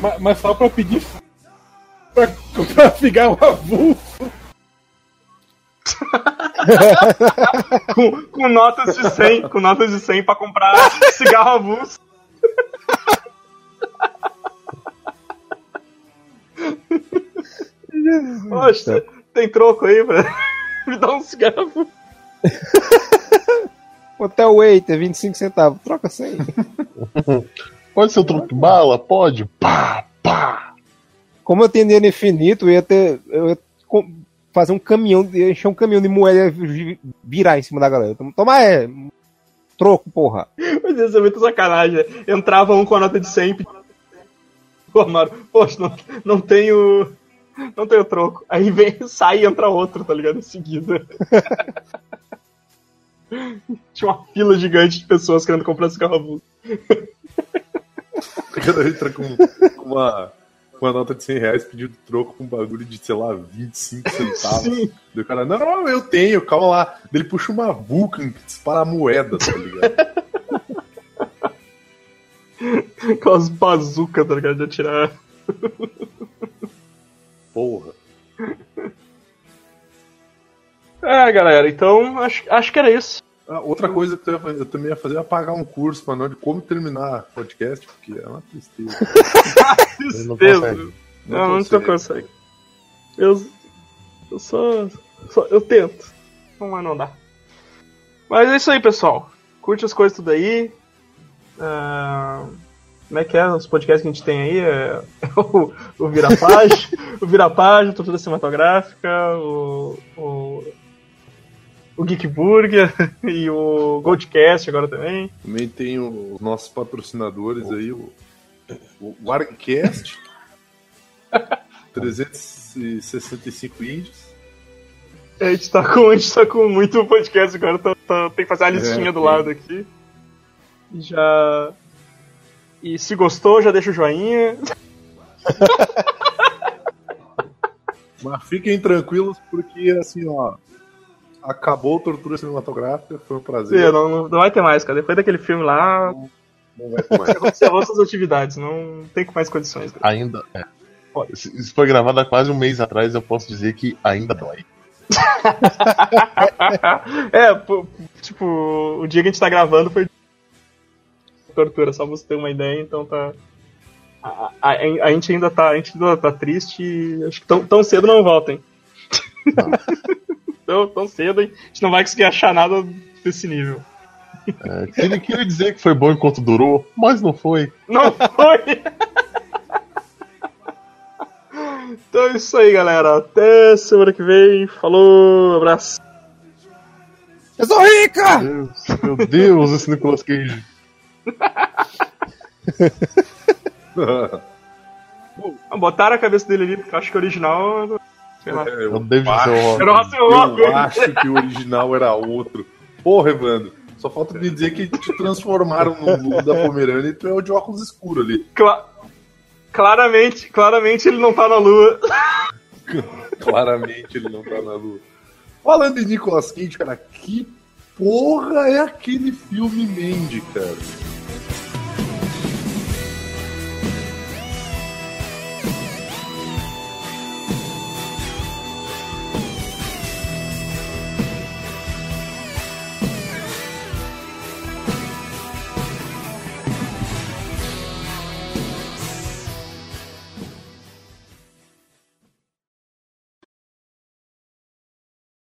Mas, mas só pra pedir pra, pra ficar um avulso. Com, com notas de 100, com notas de 100 pra comprar cigarro avulso. Poxa, tem troco aí pra me dar um cigarro. Hotel Waiter, 25 centavos, troca 100. Pode ser o truque bala? Pode. Pá, pá. Como eu tenho dinheiro infinito, eu ia ter. Eu ia fazer um caminhão, encher um caminhão de moeda e vi- virar em cima da galera. Toma- é. Troco, porra. Mas isso é muito sacanagem. né? Entrava um com a nota de 100 e pedia- Pô, Amaro, poxa, não, não tenho. Não tenho troco. Aí vem, sai e entra outro, tá ligado? Em seguida. Tinha uma fila gigante de pessoas querendo comprar cigarro avulso. Cada entra com, com uma, uma nota de 100 reais pedindo troco com um bagulho de, sei lá, 25 centavos. Sim. Daí o cara, não, não, eu tenho, calma lá. Daí Ele puxa uma Vulcan que dispara a moeda, tá ligado? Aquelas bazucas, tá ligado? De atirar. Porra. É, galera, então acho, acho que era isso. Ah, outra coisa que eu, fazer- eu também ia fazer é pagar um curso pra nós de como terminar podcast, porque é uma tristeza. Ele não Tristeza. consegue. Não, não, não consegue. Eu, eu só, só- Eu tento. Não, mas não dá. Mas é isso aí, pessoal. Curte as coisas tudo aí. Ah, como é que é? Os podcasts que a gente tem aí é o, o Virapage, o Virapage, Tortura Cinematográfica, o, o, o Geek Burger e o Goldcast agora também. Também tem os nossos patrocinadores aí, o, o Warcast, 365 índios. A gente tá com, a gente tá com muito podcast agora, tá- tá- tem que fazer uma listinha É, do lado aqui. Já. E se gostou, já deixa o joinha. Mas fiquem tranquilos, porque assim, ó. Acabou a tortura cinematográfica, foi um prazer. Sim, não, não, não vai ter mais, cara. Depois daquele filme lá, Não vai ter mais. encerrou suas atividades, não tem mais condições. cara. Ainda, é. Se Isso foi gravado há quase um mês atrás, eu posso dizer que ainda dói. é, tipo, o dia que a gente tá gravando foi tortura, só pra você ter uma ideia, então tá. A, a, a gente ainda tá, a gente ainda tá triste e acho que tão, tão cedo não voltem. tão, tão cedo, hein? a gente não vai conseguir achar nada desse nível. É, queria, queria dizer que foi bom enquanto durou, mas não foi. Não foi! então é isso aí, galera. Até semana que vem. Falou, abraço. Eu sou rica! Meu Deus, meu Deus, esse Nicolas Cage. Botaram a cabeça dele ali, porque eu acho que o original. Sei lá. É, Eu devo acho-. Eu acho que o original era outro. Porra, Evandro. Só falta me dizer que te transformaram no mundo da Pomerânia e tu é o de óculos escuros ali. Cla- claramente, claramente ele não tá na lua. Claramente ele não tá na lua. Falando em Nicolas Cage, cara, que porra é aquele filme Mandy, cara?